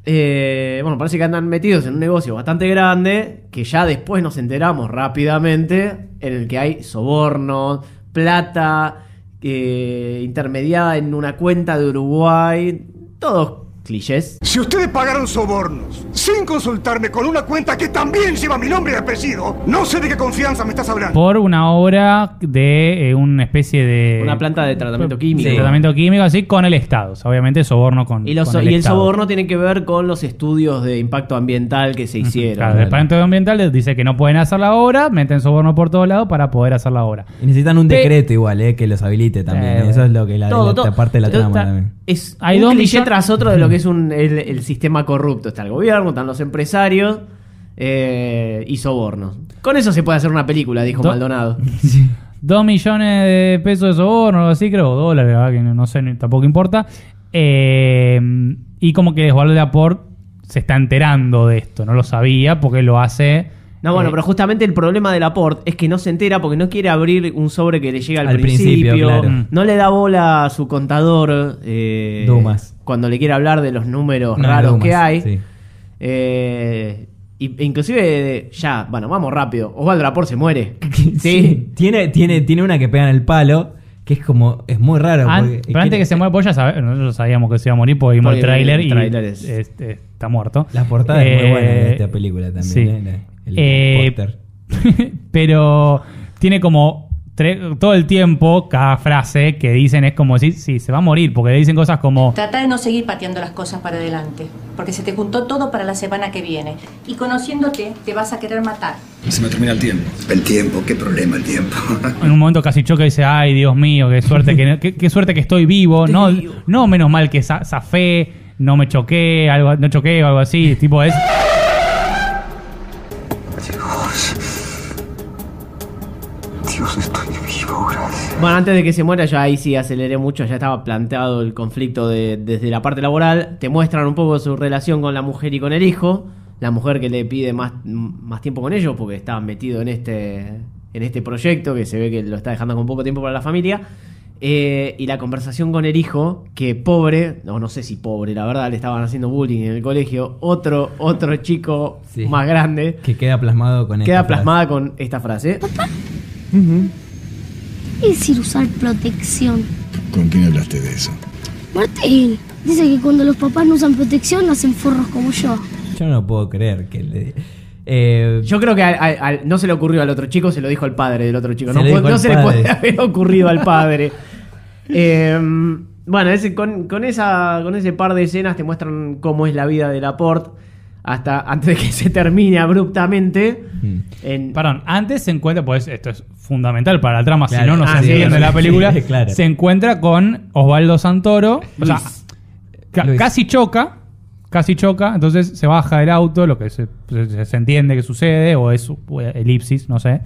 Eh, bueno, parece que andan metidos en un negocio bastante grande. Que ya después nos enteramos rápidamente. En el que hay sobornos, plata eh, intermediada en una cuenta de Uruguay. Todos clichés. Si ustedes pagaron sobornos sin consultarme con una cuenta que también lleva mi nombre y apellido, no sé de qué confianza me estás hablando. Por una obra de eh, una especie de. Una planta de tratamiento químico. De tratamiento químico, así con el Estado. O sea, obviamente soborno con. Y, los- con y el Estado. soborno tiene que ver con los estudios de impacto ambiental que se hicieron. Claro, el Departamento Ambiental les dice que no pueden hacer la obra, meten soborno por todos lados para poder hacer la obra. Y necesitan un Pe- decreto igual, eh, que los habilite también. Eh, Eso es lo que la, Todo, la- todo. la parte de la trama también. Es Hay un dos cliché tras otro de lo que es un- el, el sistema corrupto. Está el gobierno, están los empresarios eh, y sobornos. Con eso se puede hacer una película, dijo Do- Maldonado. Dos millones de pesos de soborno, algo así, creo, o dólares, la verdad que no, no sé, tampoco importa. Eh, y como que Osvaldo Laporte se está enterando de esto, no lo sabía porque lo hace. No, bueno, eh, pero justamente el problema de Laporte es que no se entera porque no quiere abrir un sobre que le llega al, Al principio, principio. claro. No le da bola a su contador. eh, Dumas. Cuando le quiere hablar de los números No, raros Dumas, que hay. sí. Eh, y- e inclusive, ya, bueno, vamos rápido. Osvaldo Laporte se muere. Sí. sí. Tiene, tiene, tiene una que pega en el palo, que es como, es muy raro. an- porque- pero antes que se muera, pues ya sabe- nosotros sabíamos que se iba a morir porque vimos el tráiler el y es- este, está muerto. La portada es muy Eh, buena de esta película también. sí. eh, el Eh, pero tiene como todo el tiempo, cada frase que dicen es como decir, sí, se va a morir, porque dicen cosas como, Trata de no seguir pateando las cosas para adelante, porque se te juntó todo para la semana que viene. Y conociéndote, te vas a querer matar. Se me termina el tiempo. El tiempo, qué problema el tiempo. en un momento casi choca y dice, ay, Dios mío, qué suerte que, qué, qué suerte que estoy vivo, no, no menos mal que za- zafé, no me choqué, algo, no choqué o algo así, tipo es... Bueno, antes de que se muera, ya ahí sí aceleré mucho, ya estaba planteado el conflicto de- desde la parte laboral. Te muestran un poco su relación con la mujer y con el hijo. La mujer que le pide más, más tiempo con ellos porque estaba metido en este, en este proyecto que se ve que lo está dejando con poco tiempo para la familia. Eh, y la conversación con el hijo, que pobre, no, no sé si pobre, la verdad, le estaban haciendo bullying en el colegio. Otro, otro chico Sí. más grande Que queda plasmado con queda esta frase. plasmada con esta frase. Es decir, usar protección. ¿Con quién hablaste de eso? Martín dice que cuando los papás no usan protección, hacen forros como yo. Yo no puedo creer que le. Eh, Yo creo que al- al- al- no se le ocurrió al otro chico, se lo dijo al padre del otro chico. Se no le puede- dijo no al se le padre. puede haber ocurrido al padre. Eh, bueno, ese- con, con esa, con ese par de escenas te muestran cómo es la vida de Laporte hasta antes de que se termine abruptamente. En, Perdón, antes se encuentra, pues esto es fundamental para la trama, si no, no Ah, se sí, entiende sí, la película. sí, claro. Se encuentra con Osvaldo Santoro. O sea, ca- Luis. casi choca. Casi choca, entonces se baja del auto, lo que se, se- se entiende que sucede, o es o elipsis, no sé.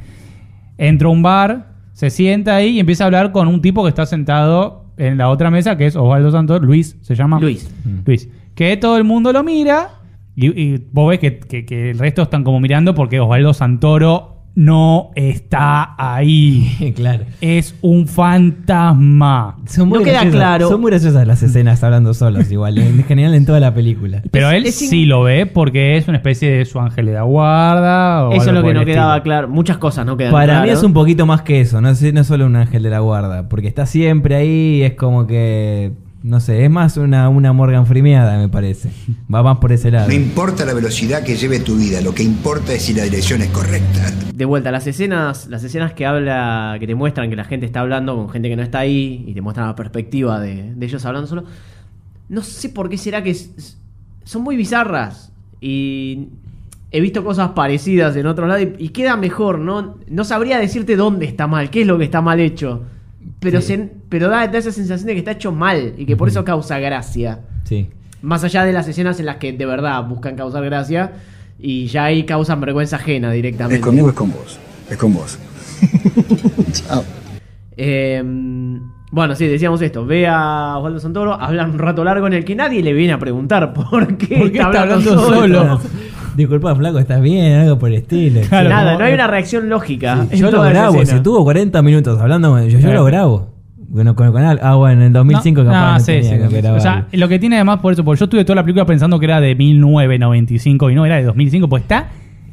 Entra a un bar, se sienta ahí y empieza a hablar con un tipo que está sentado en la otra mesa, que es Osvaldo Santoro, Luis se llama. Luis. Luis. Que todo el mundo lo mira y, y vos ves que, que- que el resto están como mirando porque Osvaldo Santoro no está ahí. claro. Es un fantasma. Son muy No queda claro. Son muy graciosas las escenas hablando solos, igual. En general en toda la película. Pero él es in- sí lo ve porque es una especie de su ángel de la guarda. O eso es lo que no quedaba estilo. claro. Muchas cosas no quedan Para mí es un poquito más que eso, no es, no es solo un ángel de la guarda, porque está siempre ahí, es como que, no sé, es más una, una Morgan Freemeada, me parece. Va más por ese lado. No importa la velocidad que lleve tu vida, lo que importa es si la dirección es correcta. de vuelta, las escenas, las escenas que habla, que te muestran que la gente está hablando con gente que no está ahí y te muestran la perspectiva de, de ellos hablando solo. No sé por qué será que son muy bizarras y he visto cosas parecidas en otros lados y, y queda mejor, ¿no? No sabría decirte dónde está mal, qué es lo que está mal hecho. Pero, Sí. se- pero da, da esa sensación de que está hecho mal y que por eso causa gracia. Sí. Más allá de las escenas en las que de verdad buscan causar gracia y ya ahí causan vergüenza ajena directamente. Es conmigo, es con vos. Es con vos. Chao. Eh, bueno, sí, decíamos esto. Ve a Osvaldo Santoro, hablan un rato largo en el que nadie le viene a preguntar por qué, ¿Por qué está hablando solo? Disculpa, flaco, ¿estás bien? Algo por el estilo. Nada, no hay una reacción lógica. en Yo lo toda esa grabo, escena. si tuvo 40 minutos hablando, con- yo, yo Claro. lo grabo. Bueno, con, con al- ah, bueno, en el 2005 no, capaz no, no sí, tenía sí. que O sea, lo que tiene además por eso, porque yo estuve toda la película pensando que era de 1995 y no, era de 2005, pues está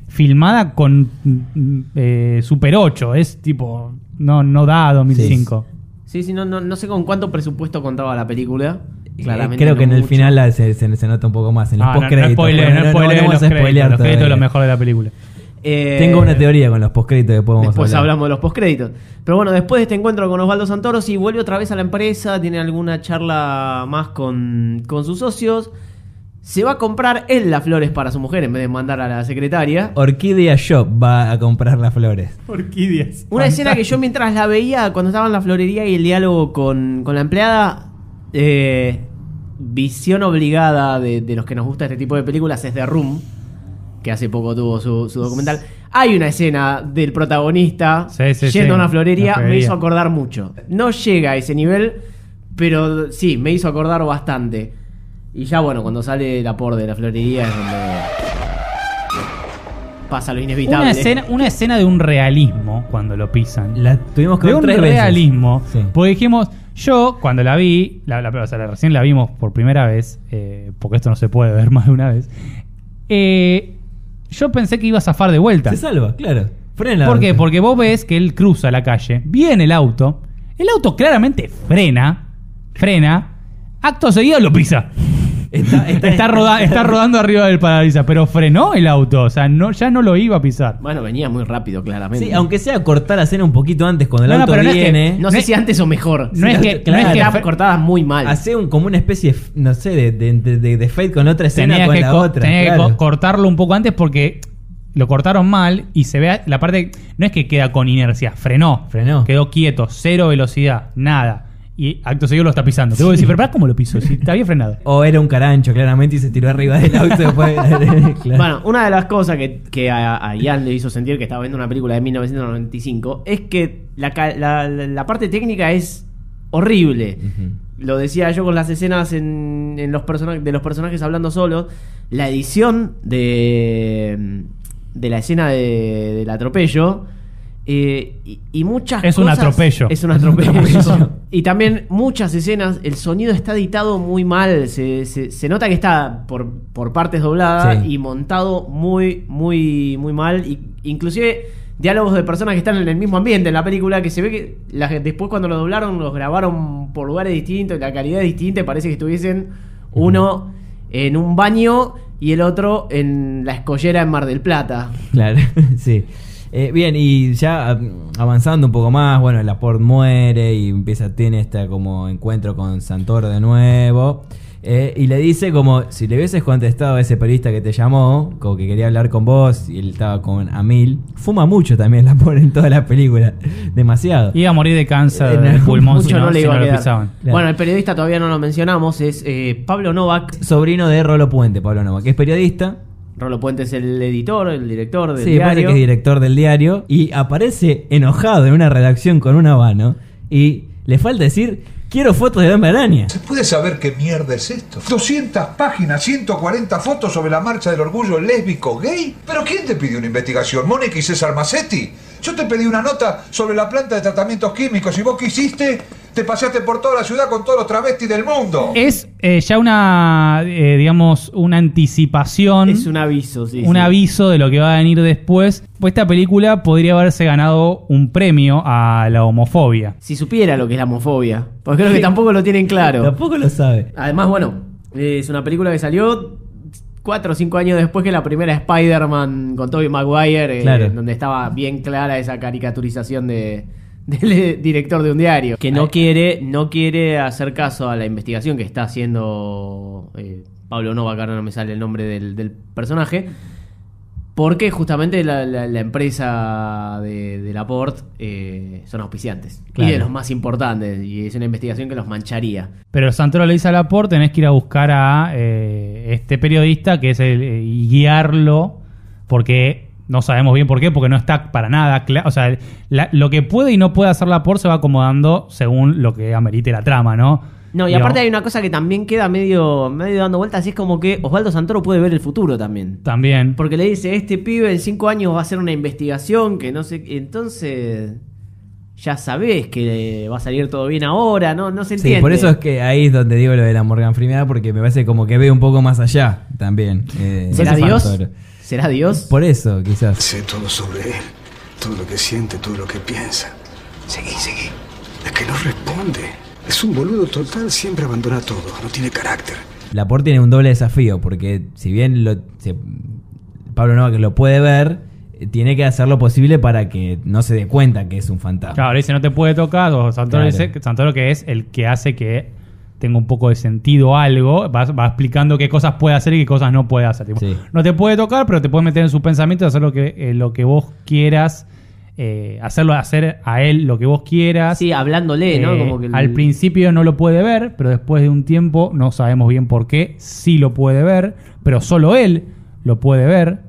filmada con mm, eh, Super 8, es tipo, no, no da 2005. Sí, sí, no, no, no sé con cuánto presupuesto contaba la película. Claramente Creo que en el mucho. final se, se- se nota un poco más, en los Ah, no, no postcréditos. spoiler, no spoiler vamos los a créditos, spoilear los créditos es lo mejor de la película. Eh, Tengo una teoría con los postcréditos que podemos Después hablar. hablamos de los postcréditos. Pero bueno, después de este encuentro con Osvaldo Santoro, sí vuelve otra vez a la empresa, tiene alguna charla más con, con sus socios. Se va a comprar él las flores para su mujer en vez de mandar a la secretaria. Orquídea Shop va a comprar las flores. Orquídeas. Una escena que yo mientras la veía, cuando estaba en la florería y el diálogo con, con la empleada, eh, visión obligada de, de los que nos gusta este tipo de películas es The Room, que hace poco tuvo su, su documental. Hay una escena del protagonista Sí, sí, yendo sí, a una florería, me hizo acordar mucho. No llega a ese nivel, pero sí, me hizo acordar bastante. Y ya bueno, cuando sale la por de la florería es donde pasa lo inevitable. Una escena, una escena de un realismo cuando lo pisan. La tuvimos que de ver un tres veces. realismo. Sí. Porque dijimos, yo cuando la vi, la, la- o sea, la- recién la vimos por primera vez, eh, porque esto no se puede ver más de una vez, eh, yo pensé que iba a zafar de vuelta. Se salva, claro. Frena. ¿Por qué? Porque vos ves que él cruza la calle, viene el auto, el auto claramente frena, frena, acto seguido lo pisa. Está, está- Está, roda- está rodando arriba del parabrisas, pero frenó el auto. O sea, no, ya no lo iba a pisar. Bueno, venía muy rápido, claramente. Sí, aunque sea cortar la escena un poquito antes cuando el No, no, auto pero no es que- viene. No sé si antes o mejor. No es que- no es que- Está cortada muy mal. Hace un, como una especie, de, no sé, de, de, de, de- de fade con otra escena Tenía con que, la otra. tenía que claro. co- cortarlo un poco antes porque lo cortaron mal y se ve la parte. No es que queda con inercia, frenó. Frenó. Quedó quieto, cero velocidad, nada. Y acto seguido lo está pisando. Te voy a decir, pero pará, ¿cómo lo piso? Si está bien frenado. O era un carancho, claramente, y se tiró arriba del auto después. Claro. Bueno, una de las cosas que, que a, a Ian le hizo sentir que estaba viendo una película de 1995 es que la, la- la- la parte técnica es horrible. Lo decía yo con las escenas en, en los de los personajes hablando solos. La edición de, de la escena de- del atropello. Eh, y, y muchas Es un cosas- atropello. Es un atropello. y también muchas escenas, el sonido está editado muy mal. Se, se- se nota que está por, por partes doblada Sí. y montado muy, muy, muy mal. Y, inclusive diálogos de personas que están en el mismo ambiente en la película, que se ve que la- después cuando lo doblaron los grabaron por lugares distintos, la calidad es distinta, y parece que estuviesen uno en un baño y el otro en la escollera en Mar del Plata. Claro, sí. Eh, bien, y ya mm, avanzando un poco más, bueno, Laporte muere y empieza, tiene este como encuentro con Santoro de nuevo. eh, y le dice como, si le hubieses contestado a ese periodista que te llamó, como que quería hablar con vos, y él estaba con Amil, fuma mucho también Laporte en toda la película, demasiado. Iba a morir de cáncer En del algún pulmón Mucho si no, no le si iba no a lo pisaban. Bueno, el periodista todavía no lo mencionamos, es eh, Pablo Novak. Sobrino de Rolo Puente, Pablo Nova, que es periodista. Rolo Puente es el editor, el director del Sí, parece diario. que es director del diario. Y aparece enojado en una redacción con un habano. Y le falta decir, quiero fotos de Hombre Araña. ¿Se puede saber qué mierda es esto? 200 páginas, 140 fotos sobre la marcha del orgullo lésbico gay. ¿Pero quién te pidió una investigación? ¿Mónica y César Massetti? Yo te pedí una nota sobre la planta de tratamientos químicos y vos qué hiciste? Te paseaste por toda la ciudad con todos los travestis del mundo. Es eh, ya una, eh, digamos, una anticipación. Es un aviso, sí. un sí. aviso de lo que va a venir después. Pues esta película podría haberse ganado un premio a la homofobia. Si supiera lo que es la homofobia. Porque creo que tampoco lo tienen claro. Tampoco lo sabe. Además, bueno, es una película que salió cuatro o cinco años después que la primera Spider-Man con Tobey Maguire, eh, Claro. donde estaba bien clara esa caricaturización de del director de un diario. Que no quiere no quiere hacer caso a la investigación que está haciendo eh, Pablo Nova, que ahora no me sale el nombre del, del personaje porque justamente la, la- la empresa de, de Laporte eh, son auspiciantes Claro. y de los más importantes y es una investigación que los mancharía Pero Santoro le dice a Laporte, tenés que ir a buscar a eh, este periodista que es el, eh, y guiarlo, porque no sabemos bien por qué, porque no está para nada claro. O sea, la- lo que puede y no puede hacer Laporte se va acomodando según lo que amerite la trama, ¿no? No, y aparte hay una cosa que también queda medio, medio dando vueltas, y es como que Osvaldo Santoro puede ver el futuro también. También. Porque le dice, este pibe en cinco años va a hacer una investigación que no sé... Entonces, ya sabés que va a salir todo bien ahora, ¿no? No se entiende. Sí, por eso es que ahí es donde digo lo de la Morgan Freeman, porque me parece como que ve un poco más allá también. eh, ¿Será Dios? factor. ¿Será Dios? Por eso, quizás. Sé todo sobre él, todo lo que siente, todo lo que piensa. Seguí, seguí. Es que no responde. Es un boludo total, siempre abandona todo, no tiene carácter. Laporte tiene un doble desafío, porque si bien lo, se- Pablo Nova que lo puede ver, eh, tiene que hacer lo posible para que no se dé cuenta que es un fantasma. Claro, dice no te puede tocar, o Santoro Claro. dice que Santoro que es el que hace que tenga un poco de sentido algo, va, va explicando qué cosas puede hacer y qué cosas no puede hacer. Tipo, Sí. No te puede tocar, pero te puede meter en sus pensamientos, hacer lo que, eh, lo que vos quieras, eh, hacerlo hacer a él lo que vos quieras. Sí, hablándole, ¿no? Eh, Como que el- Al principio no lo puede ver, pero después de un tiempo, no sabemos bien por qué, sí lo puede ver, pero solo él lo puede ver.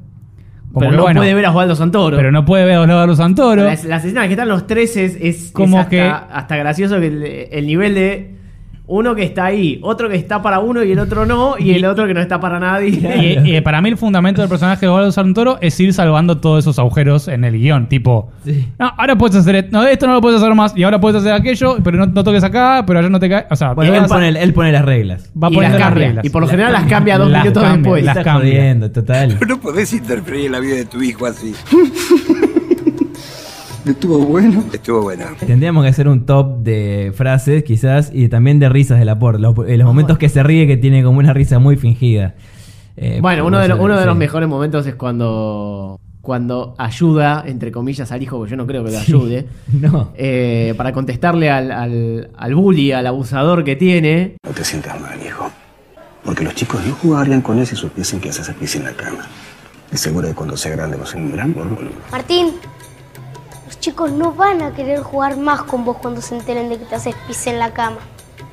Como Pero que, no bueno, puede ver a Osvaldo Santoro. Pero no puede ver a Osvaldo Santoro. Las, las escenas que están los tres es, es- Como es hasta, que- hasta gracioso que el, el nivel de uno que está ahí, otro que está para uno y el otro no, y el otro que no está para nadie. Y, y para mí el fundamento del personaje de Osvaldo Santoro es ir salvando todos esos agujeros en el guion. Tipo, no, ahora puedes hacer esto, no, esto no lo puedes hacer más, y ahora puedes hacer aquello, pero no, no toques acá, pero allá no te cae. O sea, Bueno, él pone, él pone las reglas. va y poniendo las reglas. Y por lo general las cambia dos Las minutos cambia, después. las Está cambia. jodiendo, total. No podés interferir en la vida de tu hijo así. Estuvo bueno. Estuvo bueno. Tendríamos que hacer un top de frases, quizás, y también de risas de Laporte. Los, eh, los momentos que se ríe, que tiene como una risa muy fingida. Eh, Bueno, uno de, los, por uno de eso, los mejores momentos es cuando cuando ayuda, entre comillas, al hijo, porque yo no creo que lo Sí. ayude, No. eh, para contestarle al, al, al bully, al abusador que tiene. No te sientas mal, hijo. Porque los chicos no jugarían con él si supiesen que haces pis en la cama. Y seguro que cuando sea grande vas a ser un gran boludo. Martín, chicos no van a querer jugar más con vos cuando se enteren de que te haces pis en la cama.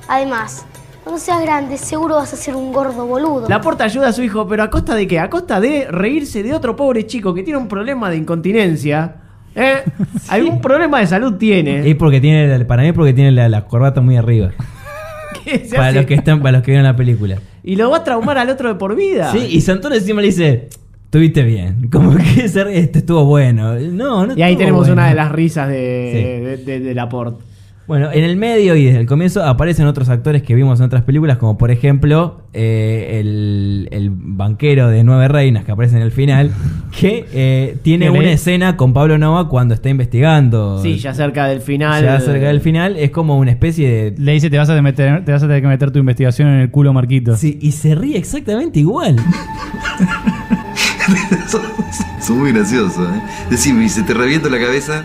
Además, cuando seas grande, seguro vas a ser un gordo boludo. Laporta ayuda a su hijo, pero ¿a costa de qué? A costa de reírse de otro pobre chico que tiene un problema de incontinencia. ¿eh? Algún problema de salud tiene. Es porque tiene, la- para mí, porque tiene la, la corbata muy arriba. Para hace- los que están, para los que vieron la película. Y lo va a traumar al otro de por vida. Sí, y Santoro encima le dice, estuviste bien. Como que este estuvo bueno. No, no Y ahí tenemos bueno. una de las risas de, de, de- de Laporte. Bueno, en el medio y desde el comienzo aparecen otros actores que vimos en otras películas, como por ejemplo eh, el, el banquero de Nueve Reinas que aparece en el final, que eh, tiene una escena con Pablo Nova cuando está investigando. Sí, ya cerca del final. Ya cerca del final, es como una especie de... Le dice, te vas a meter, te vas a tener que meter tu investigación en el culo, Marquito. Sí, y se ríe exactamente igual. Son muy graciosos, ¿eh? Decime, ¿y se te revienta la cabeza?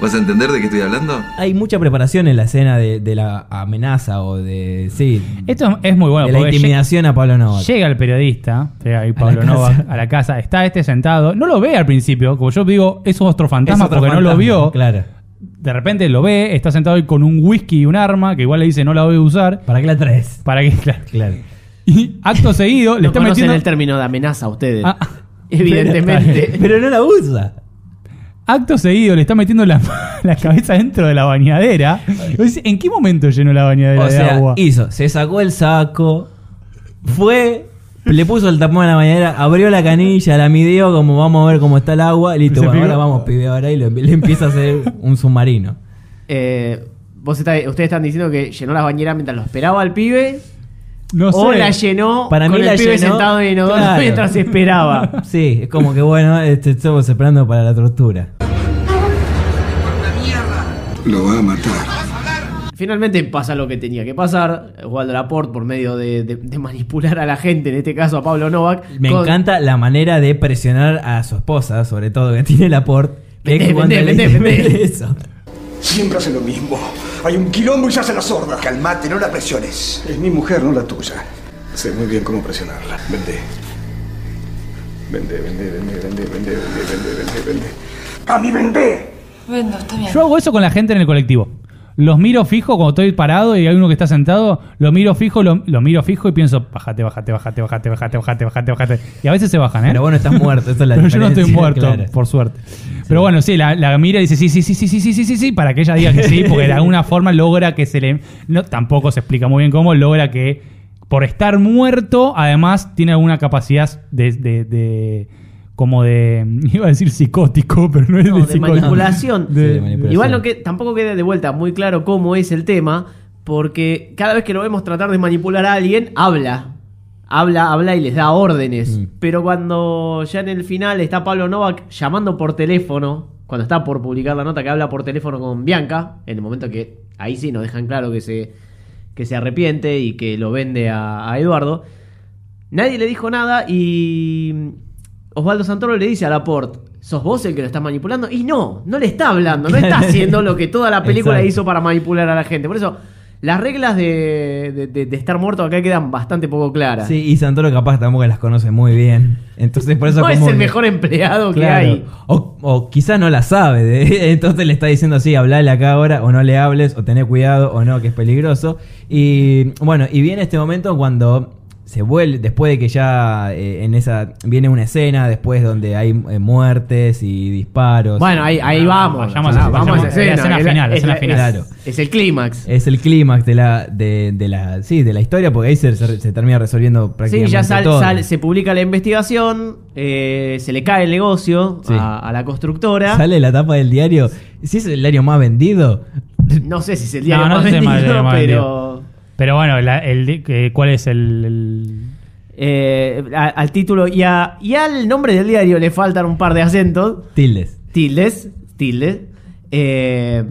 ¿Vas a entender de qué estoy hablando? Hay mucha preparación en la escena de, de la amenaza o de... Sí. Esto es muy bueno. De la porque intimidación a Pablo Nova. Llega el periodista, llega ahí A Pablo casa. a la casa, está este sentado, no lo ve al principio, como yo digo, es otro fantasma Es otro porque no lo vio. Claro. De repente lo ve, está sentado ahí con un whisky y un arma, que igual le dice no la voy a usar. ¿Para qué la traes? Para que, claro. Claro. Y acto seguido le No está metiendo. el término de amenaza a ustedes. Ah, Evidentemente. Pero no la usa. Acto seguido le está metiendo la, la cabeza dentro de la bañadera. ¿En qué momento llenó la bañadera O de sea, agua? hizo, se sacó el saco, fue, le puso el tapón a la bañadera, abrió la canilla, la midió, como vamos a ver cómo está el agua, y listo, bueno, ahora vamos, pibe, ahora y le, le empieza a hacer un submarino. Eh, vos está- ustedes están diciendo que llenó la bañera mientras lo esperaba al pibe. No o la llenó Para con mí el la pibe llenó, sentado en el inodoro claro. mientras esperaba. Sí, es como que bueno, este, estamos esperando para la tortura. Lo va a matar. Finalmente pasa lo que tenía que pasar. Waldo Laporte, por medio de, de- de manipular a la gente, en este caso a Pablo Novak. Me con- encanta la manera de presionar a su esposa, sobre todo que tiene la port. Que Vendé, cuando vendé, le vendé. eso. Siempre hace lo mismo. Hay un quilombo y se hace la sorda. Calmate, no la presiones. Es mi mujer, no la tuya. Sé muy bien cómo presionarla. Vende. Vende, vende, vende, vende, vende, vende, vende, vende, vende. ¡A mí vende! Vendo, está bien. Yo hago eso con la gente en el colectivo. Los miro fijo cuando estoy parado y hay uno que está sentado, lo miro fijo, lo, lo miro fijo y pienso, bájate, bájate, bájate, bájate, bájate, bájate, bájate, bájate. Y a veces se bajan, ¿eh? Pero vos no estás muerto, esa es la Pero yo no estoy muerto, claro. por suerte. Pero bueno, sí, la, la mira y dice sí, sí, sí, sí, sí, sí, sí, sí, sí, para que ella diga que sí, porque de alguna forma logra que se le... No, tampoco se explica muy bien cómo, logra que por estar muerto, además tiene alguna capacidad de... de- de- como de... Iba a decir psicótico, pero no es No, de, de psicótico. manipulación. De- Sí, de manipulación. Igual no que, tampoco queda de vuelta muy claro cómo es el tema, porque cada vez que lo vemos tratar de manipular a alguien, habla. Habla, habla y les da órdenes. Mm. Pero cuando ya en el final está Pablo Novak llamando por teléfono, cuando está por publicar la nota que habla por teléfono con Bianca, en el momento que ahí sí nos dejan claro que se, que se arrepiente y que lo vende a, a Eduardo, nadie le dijo nada y Osvaldo Santoro le dice a Laporte, ¿sos vos el que lo estás manipulando? Y no, no le está hablando, no está haciendo lo que toda la película hizo para manipular a la gente. Por eso, las reglas de, de- de- de estar muerto acá quedan bastante poco claras. Sí, y Santoro capaz tampoco las conoce muy bien. Entonces por eso no es el que- mejor empleado que Claro. hay. O, o quizás no la sabe. entonces le está diciendo así, hablale acá ahora, o no le hables, o tené cuidado, o no, que es peligroso. Y bueno, y viene este momento cuando se vuelve, después de que ya eh, en esa viene una escena, después donde hay eh, muertes y disparos. Bueno, ahí, ahí vamos. vayamos Ah, a- vamos vayamos a la escena. escena es la- final, es escena la- final. es- Claro. Es el clímax. Es el clímax de la, de, de la, sí, de la historia, porque ahí se, se- se termina resolviendo Sí, prácticamente ya sal- todo. sal- se publica la investigación, eh, se le cae el negocio Sí. a, a la constructora. Sale la tapa del diario. Si es el diario más vendido, No sé si es el diario No, no más sé si es el vendido, diario más pero... Pero bueno, la- el, que- ¿cuál es el, el- eh, a- al título y, a- y al nombre del diario le faltan un par de acentos. tildes. Tildes, tildes. Eh,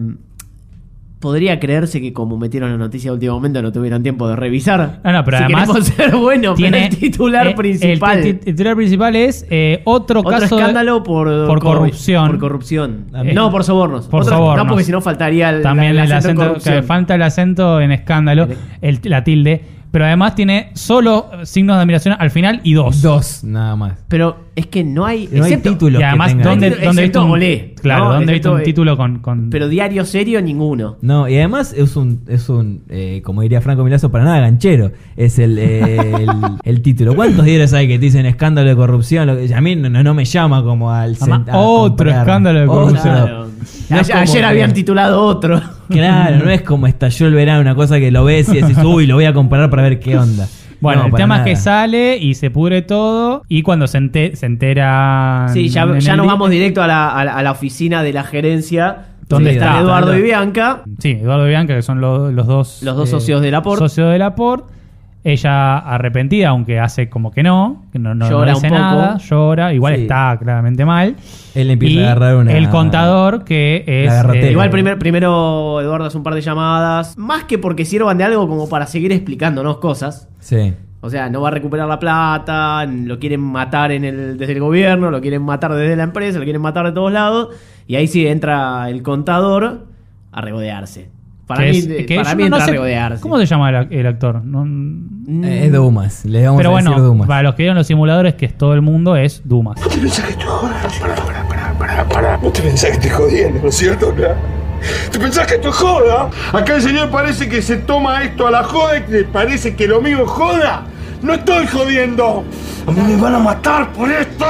podría creerse que como metieron la noticia último momento no tuvieron tiempo de revisar. No, no, pero si además ser bueno, tiene- pero el titular eh, el principal. ti- titular principal es eh, otro, otro caso escándalo por, por corru- corrupción. Por corrupción. Eh, no, por sobornos. por Otro- sobornos. No, porque si no faltaría el, También la- el acento, que falta el acento en escándalo, el, la tilde, pero además tiene solo signos de admiración al final y dos. Dos, nada más. Pero es que no hay. No hay excepto- títulos Y además, que. ¿dónde, Excepto dónde viste un, Claro, ¿no? ¿dónde viste un título con, con- Pero diario serio, ninguno. No, y además es un, es un eh, como diría Franco Milazo, para nada ganchero. Es el, eh, el, el título. ¿Cuántos diarios hay que te dicen escándalo de corrupción? Lo que- a mí no, no me llama como al Además, cent- a otro comprar. escándalo de corrupción. Claro. No es ayer como ayer que- habían titulado otro. Claro, no es como estalló el verano, una cosa que lo ves y decís, uy, lo voy a comparar para ver qué onda. Bueno, No, el tema nada. es que sale y se pudre todo y cuando se, ente- se entera... Sí, ya, ya nos vamos directo a la, a la- a la oficina de la gerencia. ¿Dónde donde están está? Eduardo Está- y Bianca. Sí, Eduardo y Bianca, que son lo- los dos... Los dos socios de Laporte. Socios de Laporte. Ella arrepentida, aunque hace como que no, que no, no, no Llora dice un poco. nada, llora, igual Sí. está claramente mal. Él empieza Y a agarrar una. El contador, que es... Garrotera. eh, Igual primer- primero Eduardo hace un par de llamadas. Más que porque sirvan de algo como para seguir explicándonos cosas. Sí. O sea, no va a recuperar la plata, lo quieren matar en el, desde el gobierno, lo quieren matar desde la empresa, lo quieren matar de todos lados. Y ahí sí entra el contador a regodearse. Para que mí, es- que para mí no- no sé- regodearse. ¿Cómo se llama el, el actor? No- Eh, Es Dumas. Le vamos pero a bueno, decir Dumas. para los que vieron los simuladores, que es todo el mundo, es Dumas. ¿Te pensás que estoy jodiendo? Pará, pará, pará, pará, pará. No te pensás que estoy jodiendo, ¿no es cierto? ¿Te pensás que esto es joda? Acá el señor parece que se toma esto a la joda y que parece que lo mío es joda. ¡No estoy jodiendo! ¡A mí me van a matar por esto!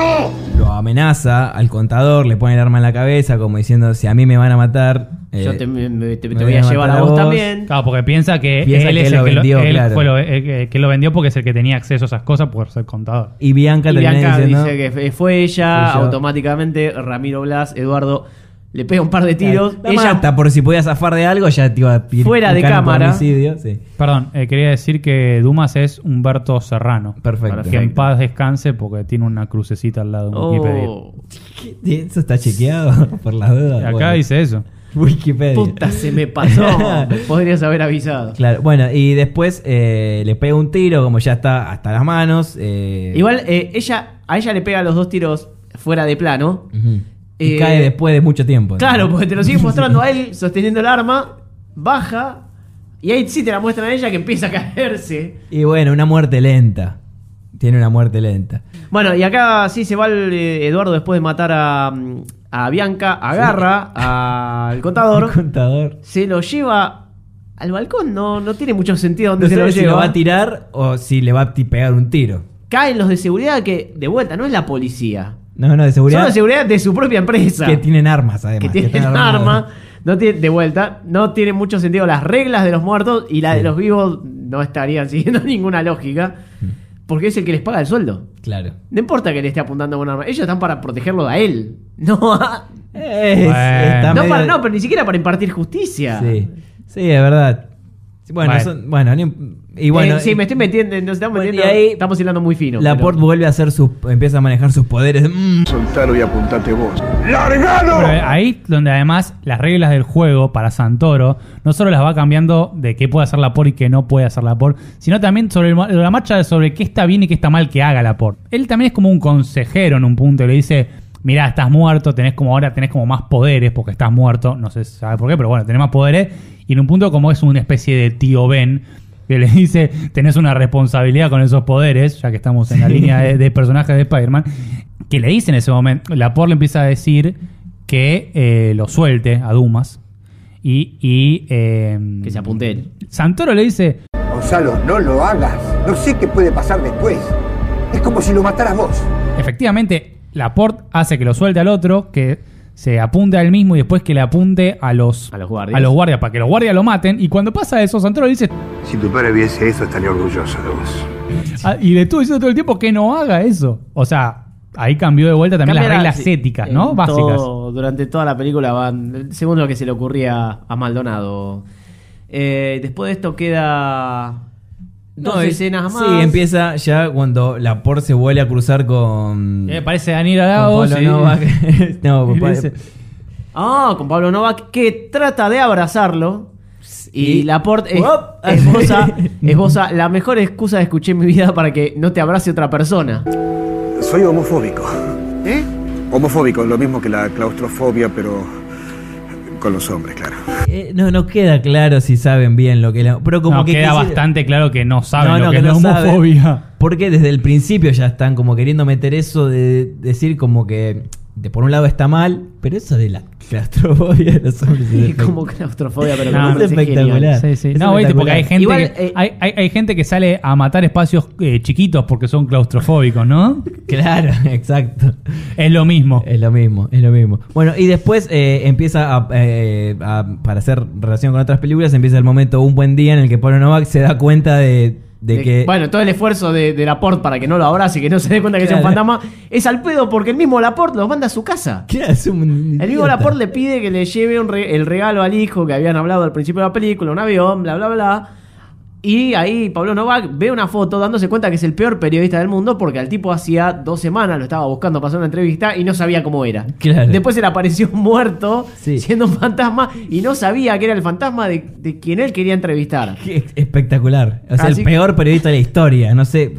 Lo amenaza al contador, le pone el arma en la cabeza, como diciendo: Si a mí me van a matar. eh, Yo te, me- me- te- te me voy a voy a llevar a vos, a vos. también. Claro, porque piensa que Piensa él que es él el lo que lo, vendió, claro. fue lo- eh, que, que lo vendió porque es el que tenía acceso a esas cosas por ser contador. Y Bianca Y Bianca diciendo. dice que fue- fue ella, yo. automáticamente Ramiro Blas, Eduardo, le pega un par de tiros. La ella mata por si podía zafar de algo, ya te iba a ir Fuera de cámara. homicidio, sí. Perdón, eh, quería decir que Dumas es Humberto Serrano. Perfecto. Que en paz descanse porque tiene una crucecita al lado de Oh, Wikipedia. ¿Eso está chequeado? Por las dudas. Acá Bueno. dice eso. Wikipedia. Puta, se me pasó. Podrías haber avisado. Claro, bueno, y después eh, le pega un tiro, como ya está hasta las manos. eh, Igual eh, ella, a ella le pega los dos tiros fuera de plano. ujú. Y eh, cae después de mucho tiempo. ¿no? Claro, porque te lo siguen mostrando a él sosteniendo el arma, baja, y ahí sí te la muestran a ella que empieza a caerse. Y bueno, una muerte lenta. Tiene una muerte lenta. Bueno, y acá sí se va el, eh, Eduardo después de matar a, a Bianca, agarra al contador, El contador. se lo lleva al balcón, no, no tiene mucho sentido dónde No se lo sabe si lleva. lo va a tirar o si le va a pegar un tiro. Caen los de seguridad que, de vuelta, no es la policía. No, no, de seguridad. Son de seguridad de su propia empresa. Que tienen armas, además. que tienen están armados. arma. No tiene, de vuelta, no tiene mucho sentido las reglas de los muertos y la de los vivos no estarían siguiendo ninguna lógica. Porque es el que les paga el sueldo. Claro. No importa que le esté apuntando con un arma. Ellos están para protegerlo a él. No a- Es- Bueno. no, para- no, pero ni siquiera para impartir justicia. Sí, sí, es verdad. Bueno, Bueno. son- bueno, ni- y bueno, Eh, sí, me estoy metiendo, nos estamos Bueno, metiendo, y ahí- estamos hilando muy fino. Laporte pero- vuelve a hacer sus, empieza a manejar sus poderes. Mm, Soltalo y apuntate vos. Pero ahí donde además las reglas del juego para Santoro no solo las va cambiando de qué puede hacer Laporte y qué no puede hacer Laporte, sino también sobre la marcha sobre qué está bien y qué está mal que haga Laporte. Él también es como un consejero en un punto y le dice, mirá, estás muerto, tenés como ahora tenés como más poderes porque estás muerto, no sé si sabe por qué, pero bueno, tenés más poderes y en un punto como es una especie de tío Ben que le dice, tenés una responsabilidad con esos poderes, ya que estamos en la línea de, de personajes de Spider-Man, que le dice en ese momento, Laporte le empieza a decir que eh, lo suelte a Dumas y... y eh, Que se apunte él. Santoro le dice, Gonzalo, no lo hagas. No sé qué puede pasar después. Es como si lo mataras vos. efectivamente, Laporte hace que lo suelte al otro, que se apunte a él mismo y después que le apunte a los, A los guardias. a los guardias para que los guardias lo maten. Y cuando pasa eso, Santoro le dice, Si tu padre viese eso, estaría orgulloso de vos. ah, y le estuvo diciendo todo el tiempo que no haga eso. O sea, ahí cambió de vuelta también las reglas sí, éticas, ¿no? Básicas. todo- durante toda la película van, según lo que se le ocurría a Maldonado. Eh, después de esto queda dos No, escenas más. Sí, empieza ya cuando Laporte se vuelve a cruzar con. Eh, parece Daniel con. Pablo Novak. no, y le pa- dice, Ah, con Pablo Novak, que trata de abrazarlo. Y, Y- Laporte es- esboza la mejor excusa que escuché en mi vida para que no te abrace otra persona. Soy homofóbico. ¿Eh? Homofóbico, lo mismo que la claustrofobia, pero con los hombres, claro. Eh, no, no queda claro si saben bien lo que la- Pero como No, que queda bastante claro que no saben No, lo que, que es la saben. homofobia. Porque desde el principio ya están como queriendo meter eso de decir como que de por un lado está mal, pero eso de la claustrofobia de los hombres es como claustrofobia, pero No, es es espectacular. genial. Sí, sí. Es No, viste, porque hay gente, Igual, que, eh, hay, hay- hay gente que sale a matar espacios eh, chiquitos porque son claustrofóbicos, ¿no? Claro, exacto. Es lo mismo. Es lo mismo, es lo mismo. Bueno, y después eh, empieza a, eh, a- para hacer relación con otras películas, empieza el momento Un Buen Día en el que Pablo Novak se da cuenta de, de De- que... Bueno, todo el esfuerzo de, de Laporte para que no lo abrace y que no se dé cuenta que es un Claro. fantasma es al pedo porque el mismo Laporte los manda a su casa. Claro, es un El mismo. Laporte le pide que le lleve un re- el regalo al hijo que habían hablado al principio de la película, un avión, bla, bla, bla. Y ahí Pablo Novak ve una foto dándose cuenta que es el peor periodista del mundo porque al tipo hacía dos semanas lo estaba buscando para hacer una entrevista y no sabía cómo era. Claro. Después se le apareció muerto Sí. siendo un fantasma y no sabía que era el fantasma de, de quien él quería entrevistar. Qué espectacular. O sea, Así- el peor periodista de la historia. No sé.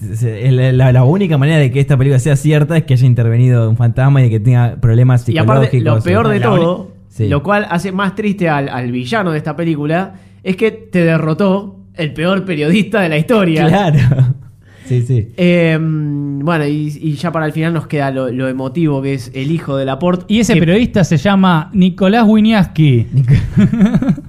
La, única manera de que esta película sea cierta es que haya intervenido un fantasma y que tenga problemas Y psicológicos. aparte, lo peor de todo, Sí. lo cual hace más triste al, al villano de esta película, es que te derrotó el peor periodista de la historia. Claro. Sí, sí. Eh, bueno, y, y ya para el final nos queda lo, lo emotivo que es el hijo de Laporte. Y ese que periodista se llama Nicolás Winiaski.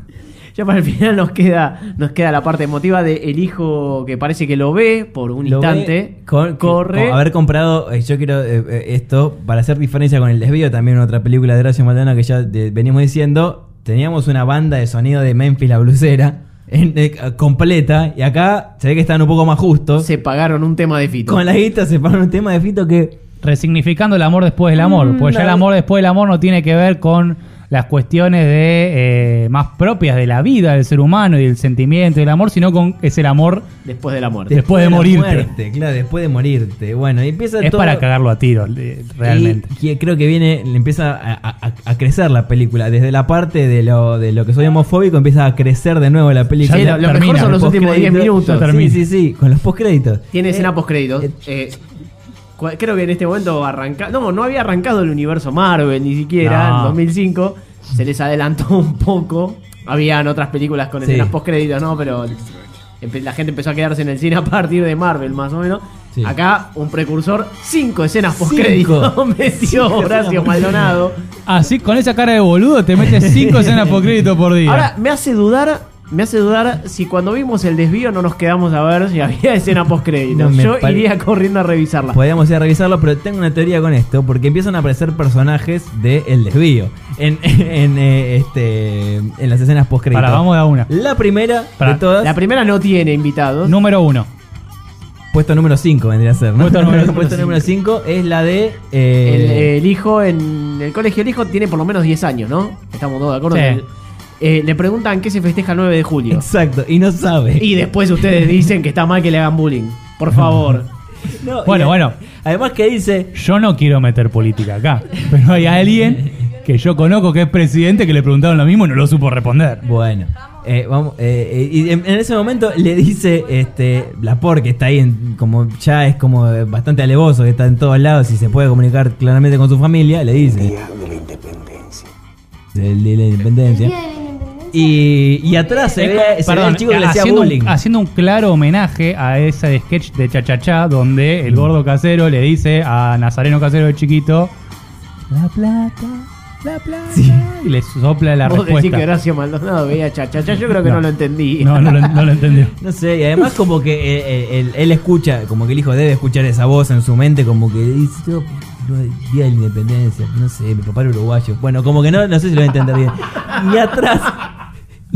Ya para el final nos queda, nos queda la parte emotiva de el hijo que parece que lo ve por un Lo ve instante. con- corre. con haber comprado, eh, yo quiero eh, eh, esto, para hacer diferencia con el desvío, también otra película de Horacio Maldonado que ya de- venimos diciendo, teníamos una banda de sonido de Memphis la blusera en- eh, completa y acá se ve que están un poco más justos. Se pagaron un tema de Fito. Con la guita se pagaron un tema de Fito que Resignificando el amor después del amor. Mm, Porque ya el no. amor después del amor no tiene que ver con las cuestiones de eh, más propias de la vida del ser humano y del sentimiento y del amor, sino con es el amor Después de la muerte. después de la morirte. muerte, claro, después de morirte. Bueno, y empieza Es todo- para cagarlo a tiros, eh, realmente. Y, y creo que viene, le empieza a, a- a crecer la película. Desde la parte de lo, de lo que soy homofóbico, empieza a crecer de nuevo la película. Sí, lo- lo mejor son los últimos 10 minutos. Sí, sí, sí, con los postcréditos. Tiene escena postcréditos. Eh, cu- creo que en este momento arranca. No, no había arrancado el universo Marvel ni siquiera No. en 2005. Se les adelantó un poco. Habían otras películas con Sí. escenas postcréditos, ¿no? Pero la gente empezó a quedarse en el cine a partir de Marvel, más o menos. Sí. Acá, un precursor, cinco escenas postcréditos Cinco. metió Cinco Horacio Maldonado. Así, con esa cara de boludo, te metes 5 escenas por crédito por día. Ahora, me hace dudar. Me hace dudar si cuando vimos el desvío no nos quedamos a ver si había escena postcréditos. No, me Yo pare- iría corriendo a revisarla. Podríamos ir a revisarlo, pero tengo una teoría con esto, porque empiezan a aparecer personajes de El Desvío en, en, eh, este, en las escenas post Para, vamos a una. La primera Pará, de todas, La primera no tiene invitados. Número uno. puesto número 5 vendría a ser, ¿no? Puesto número- Puesto número 5 es la de... El, eh, el hijo en el colegio, el hijo tiene por lo menos 10 años, ¿no? Estamos todos de acuerdo. Sí. El- eh, le preguntan qué se festeja el 9 de julio. Exacto, y no sabe. Y después ustedes dicen que está mal que le hagan bullying. Por favor. No, Bueno, y- bueno. Además que dice... Yo no quiero meter política acá, pero hay alguien que yo conozco que es presidente que le preguntaron lo mismo y no lo supo responder. Bueno, eh, vamos, eh, eh, y en, en ese momento le dice este Lapor que está ahí en- como ya es como bastante alevoso, que está en todos lados y se puede comunicar claramente con su familia, le dice de la independencia. del día de la independencia. Y, y atrás se ve, ve al chico que le hacía haciendo, bullying. un, haciendo un claro homenaje a ese sketch de Chachachá donde el gordo casero le dice a Nazareno Casero de chiquito La plata, la plata y le sopla la Vos decís que respuesta. Horacio Maldonado veía chachacha. Yo creo que no, No. lo entendí. No, no lo, no lo entendió. No sé, y además como que eh, eh, él, él escucha, como que el hijo debe escuchar esa voz en su mente, como que dice, "No, no, Día de la Independencia, no sé, mi papá era uruguayo. Bueno, como que no, no sé si lo voy a entender bien. Y atrás,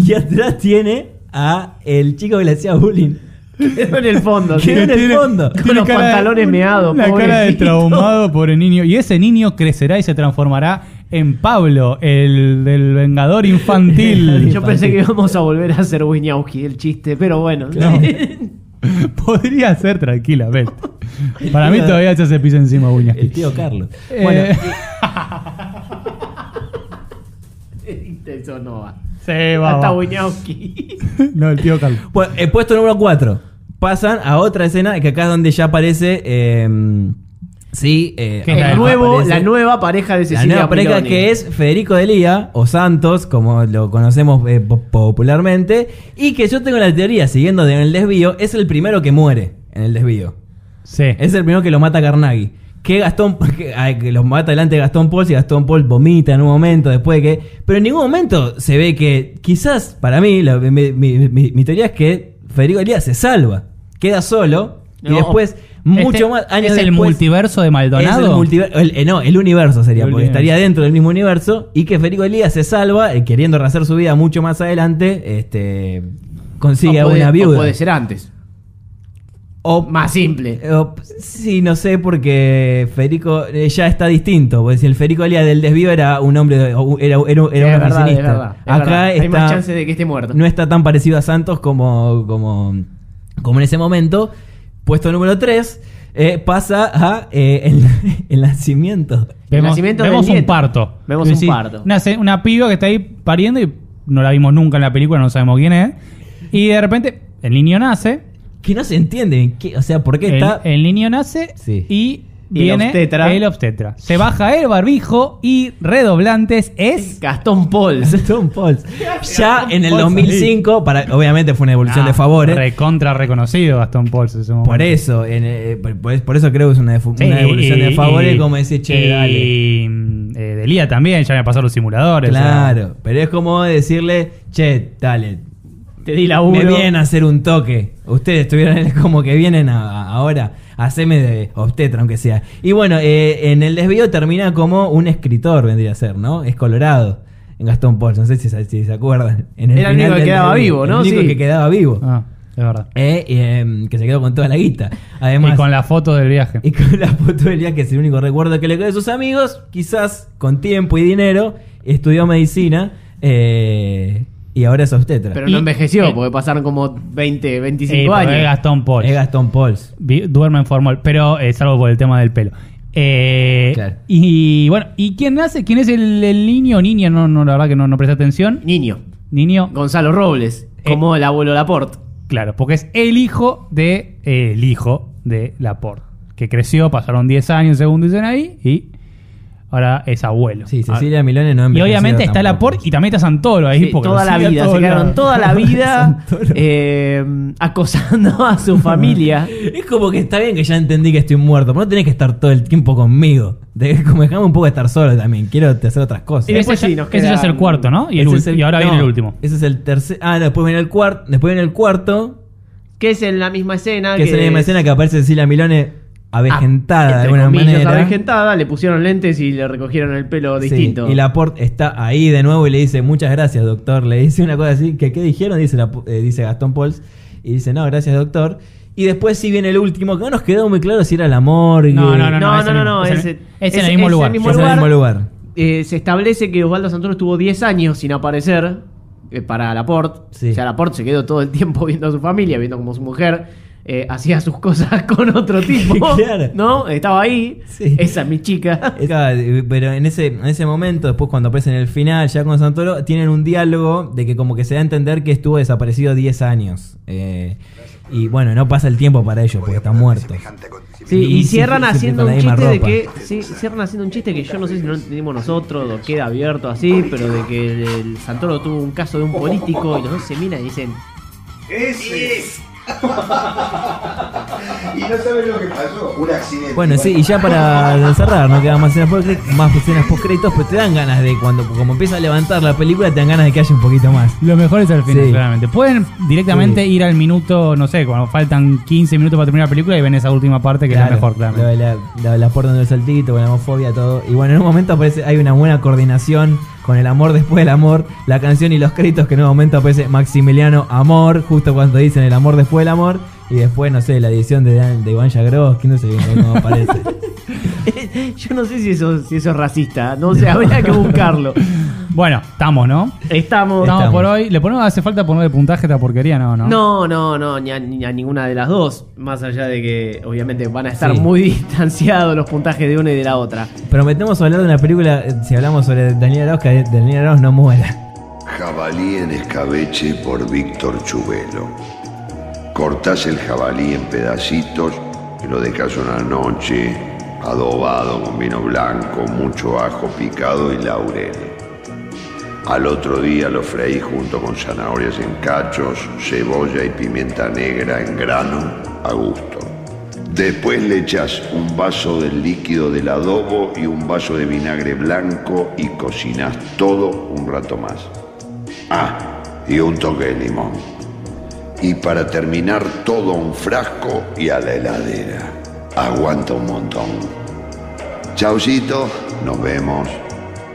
y atrás tiene a el chico que le hacía bullying. Quedó en el fondo. Quedó en el fondo. Con los cara de- pantalones meados. La cara de pobrecito. traumado por el niño. Y ese niño crecerá y se transformará en Pablo, el del vengador infantil. Yo pensé que íbamos a volver a hacer Wiñauski el chiste, pero bueno. No. Podría ser tranquilamente. Para mí todavía se hace pisa encima uñas. El tío Carlos. Eh, Bueno, esto no va. Sí, va, Hasta. Wiñowski. No, el tío Calvo. Bueno, eh, puesto número 4. Pasan a otra escena que acá es donde ya aparece. eh, sí, eh, Que es el nuevo, aparece la nueva pareja de la Cecilia nueva pareja Piloni. que es Federico Delía o Santos, como lo conocemos eh, po- popularmente. Y que yo tengo la teoría, siguiendo en el desvío, es el primero que muere en el desvío. Sí. Es el primero que lo mata Carnaghi. Que Gastón, que, ay, que los mata delante de Gastón Paul y Gastón Paul vomita en un momento después de que. Pero en ningún momento se ve que. Quizás, para mí, la- mi, mi- mi- mi teoría es que Federico Elías se salva. Queda solo. Y después, mucho Este más años ¿Es el después, multiverso de Maldonado? es el multiver- el- eh, no, el universo sería, El porque universo. estaría dentro del mismo universo. Y que Federico Elías se salva, eh, queriendo rehacer su vida mucho más adelante. Este. Consigue O a puede- una o viuda. puede ser antes. O más simple. O- sí, no sé, porque Federico eh, ya está distinto. Porque si el Federico Elías del desvío era un hombre, de- o- era, era, era un verdad, oficinista. es verdad, es Acá verdad. Hay está, más chance de que esté muerto. No está tan parecido a Santos como, como, como en ese momento. Puesto número 3, pasa a eh, el, el nacimiento. Vemos, nacimiento vemos del un nieto. parto. Vemos Es un decir, parto. Una, se- una piba que está ahí pariendo y no la vimos nunca en la película, no sabemos quién es. Y de repente el niño nace. Que no se entiende. ¿qué? o sea, ¿por qué el, está.? el niño nace Sí. y Y el viene obstetra. el obstetra. Se baja el barbijo y redoblantes es Gastón Paul. Gastón Paul. Ya en el Paul 2005, para, obviamente fue una devolución de favores. Recontra reconocido Gastón Pauls ese momento. Por eso, en, eh, por, eso creo que es una, Sí, y- de favores, y- como decir, che, y, dale. eh, Delía también, ya me pasado los simuladores. o sea, Claro, pero es como decirle, che, dale, Te di laburo. me vienen a hacer un toque. Ustedes estuvieron como que vienen a- a- ahora a hacerme de obstetra, aunque sea. Y bueno, eh, en el desvío termina como un escritor, vendría a ser, ¿no? Es Colorado. En Gastón Paul, no sé si, se- si se acuerdan. En Era el único que quedaba desvío, vivo, ¿no? El único Sí. que quedaba vivo. Ah, es verdad. Eh, em, que se quedó con toda la guita. Además, y con la foto del viaje. y con la foto del día que es el único recuerdo que le queda de sus amigos, quizás con tiempo y dinero, estudió medicina eh, y ahora es obstetra. Pero no envejeció, porque pasaron como 20, Sí, 25 porque es años. Gastón Pauls. Es Gastón Pauls. Vi- Duerme en formol, pero eh, salvo por el tema del pelo. Eh, Claro. Y bueno, ¿y quién nace? ¿Quién es el, el niño o niña? No, no, la verdad que no, no presté atención. Niño. Niño. Gonzalo Robles, como el abuelo Laporte. Claro, porque es el hijo de eh, el hijo de Laporte, que creció, pasaron 10 años según dicen ahí, y ahora es abuelo. Sí, Cecilia Milone no Y obviamente está tampoco. Laporte y también está Santoro ahí. Sí, porque toda la vida, se quedaron toda la vida eh, acosando a su familia. Es como que está bien que ya entendí que estoy muerto, pero no tenés que estar todo el tiempo conmigo. De, como dejame un poco de estar solo también. Quiero hacer otras cosas. Y después ese, sí, ya, nos ese ya es el cuarto, ¿no? Y, el es el- y ahora no, viene el último. Ese es el tercer. Ah, no, después viene el cuarto. Después viene el cuarto. Que es en la misma escena. Que es en la misma escena que aparece Cecilia Milone avejentada de alguna comillas, manera. avejentada, le pusieron lentes y le recogieron el pelo Sí, distinto. y Laporte está ahí de nuevo y le dice muchas gracias doctor. Le dice una cosa así, que qué dijeron, dice, la- eh, dice Gastón Pauls. Y dice, no, gracias doctor. Y después sí viene el último, que no nos quedó muy claro si era el amor. No, no, no, No, es no, no, no, es el- es, es en el mismo lugar. Es en el mismo lugar. Eh, se establece que Osvaldo Santoro estuvo 10 años sin aparecer eh, para Laporte. Sí. O sea, Laporte se quedó todo el tiempo viendo a su familia, viendo como su mujer eh, hacía sus cosas con otro tipo. Claro. ¿No? Estaba ahí. Esa es mi chica. Pero en ese, en ese momento, después cuando aparece en el final, ya con Santoro, tienen un diálogo de que como que se da a entender que estuvo desaparecido 10 años. Eh, y bueno, no pasa el tiempo para ellos porque están muertos. Sí, y cierran haciendo un chiste de que. Sí, cierran haciendo un chiste que yo no sé si no entendimos nosotros o queda abierto así, pero de que el, el Santoro tuvo un caso de un político y los dos se miran y dicen. Ese es. Y no sabes lo que pasó. Un accidente. Bueno, sí, y ya para cerrar, no quedan más escenas post más escenas post créditos, pero te dan ganas de cuando como empieza a levantar la película, te dan ganas de que haya un poquito más. Lo mejor es al final, Sí. claramente. Pueden directamente ir al minuto, no sé, cuando faltan 15 minutos para terminar la película y ven esa última parte que es la mejor, claramente. Lo de la, la, la puerta del saltito, con la homofobia, todo. Y bueno, en un momento aparece, hay una buena coordinación con el amor después del amor, la canción y los créditos, que en un momento aparece Maximiliano Amor, justo cuando dicen el amor después del amor, y después, no sé, la edición de, de Iván Yagroski, no sé bien cómo aparece. Yo no sé si eso, si eso es racista, no sé, habría que buscarlo. Bueno, estamos, ¿no? Estamos. Estamos por hoy. ¿Le ponemos, hace falta ponerle puntaje a esta porquería? No, no. No, no, no, ni a, ni a ninguna de las dos. Más allá de que obviamente van a estar Sí. muy distanciados los puntajes de una y de la otra. Prometemos hablar de una película, eh, si hablamos sobre Daniel Arauz, que Daniel Arauz no muera. Jabalí en escabeche por Víctor Chubelo. Cortás el jabalí en pedacitos y lo dejas una noche adobado con vino blanco, mucho ajo picado y laurel. Al otro día lo freí junto con zanahorias en cachos, cebolla y pimienta negra en grano a gusto. Después le echas un vaso del líquido del adobo y un vaso de vinagre blanco y cocinas todo un rato más. Ah, y un toque de limón. Y para terminar todo un frasco y a la heladera. Aguanta un montón. Chaucito, nos vemos.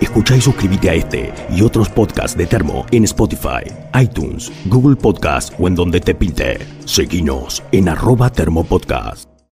Escucha y suscríbete a este y otros podcasts de Termo en Spotify, iTunes, Google Podcast o en donde te pinte. Seguinos en arroba termopodcast.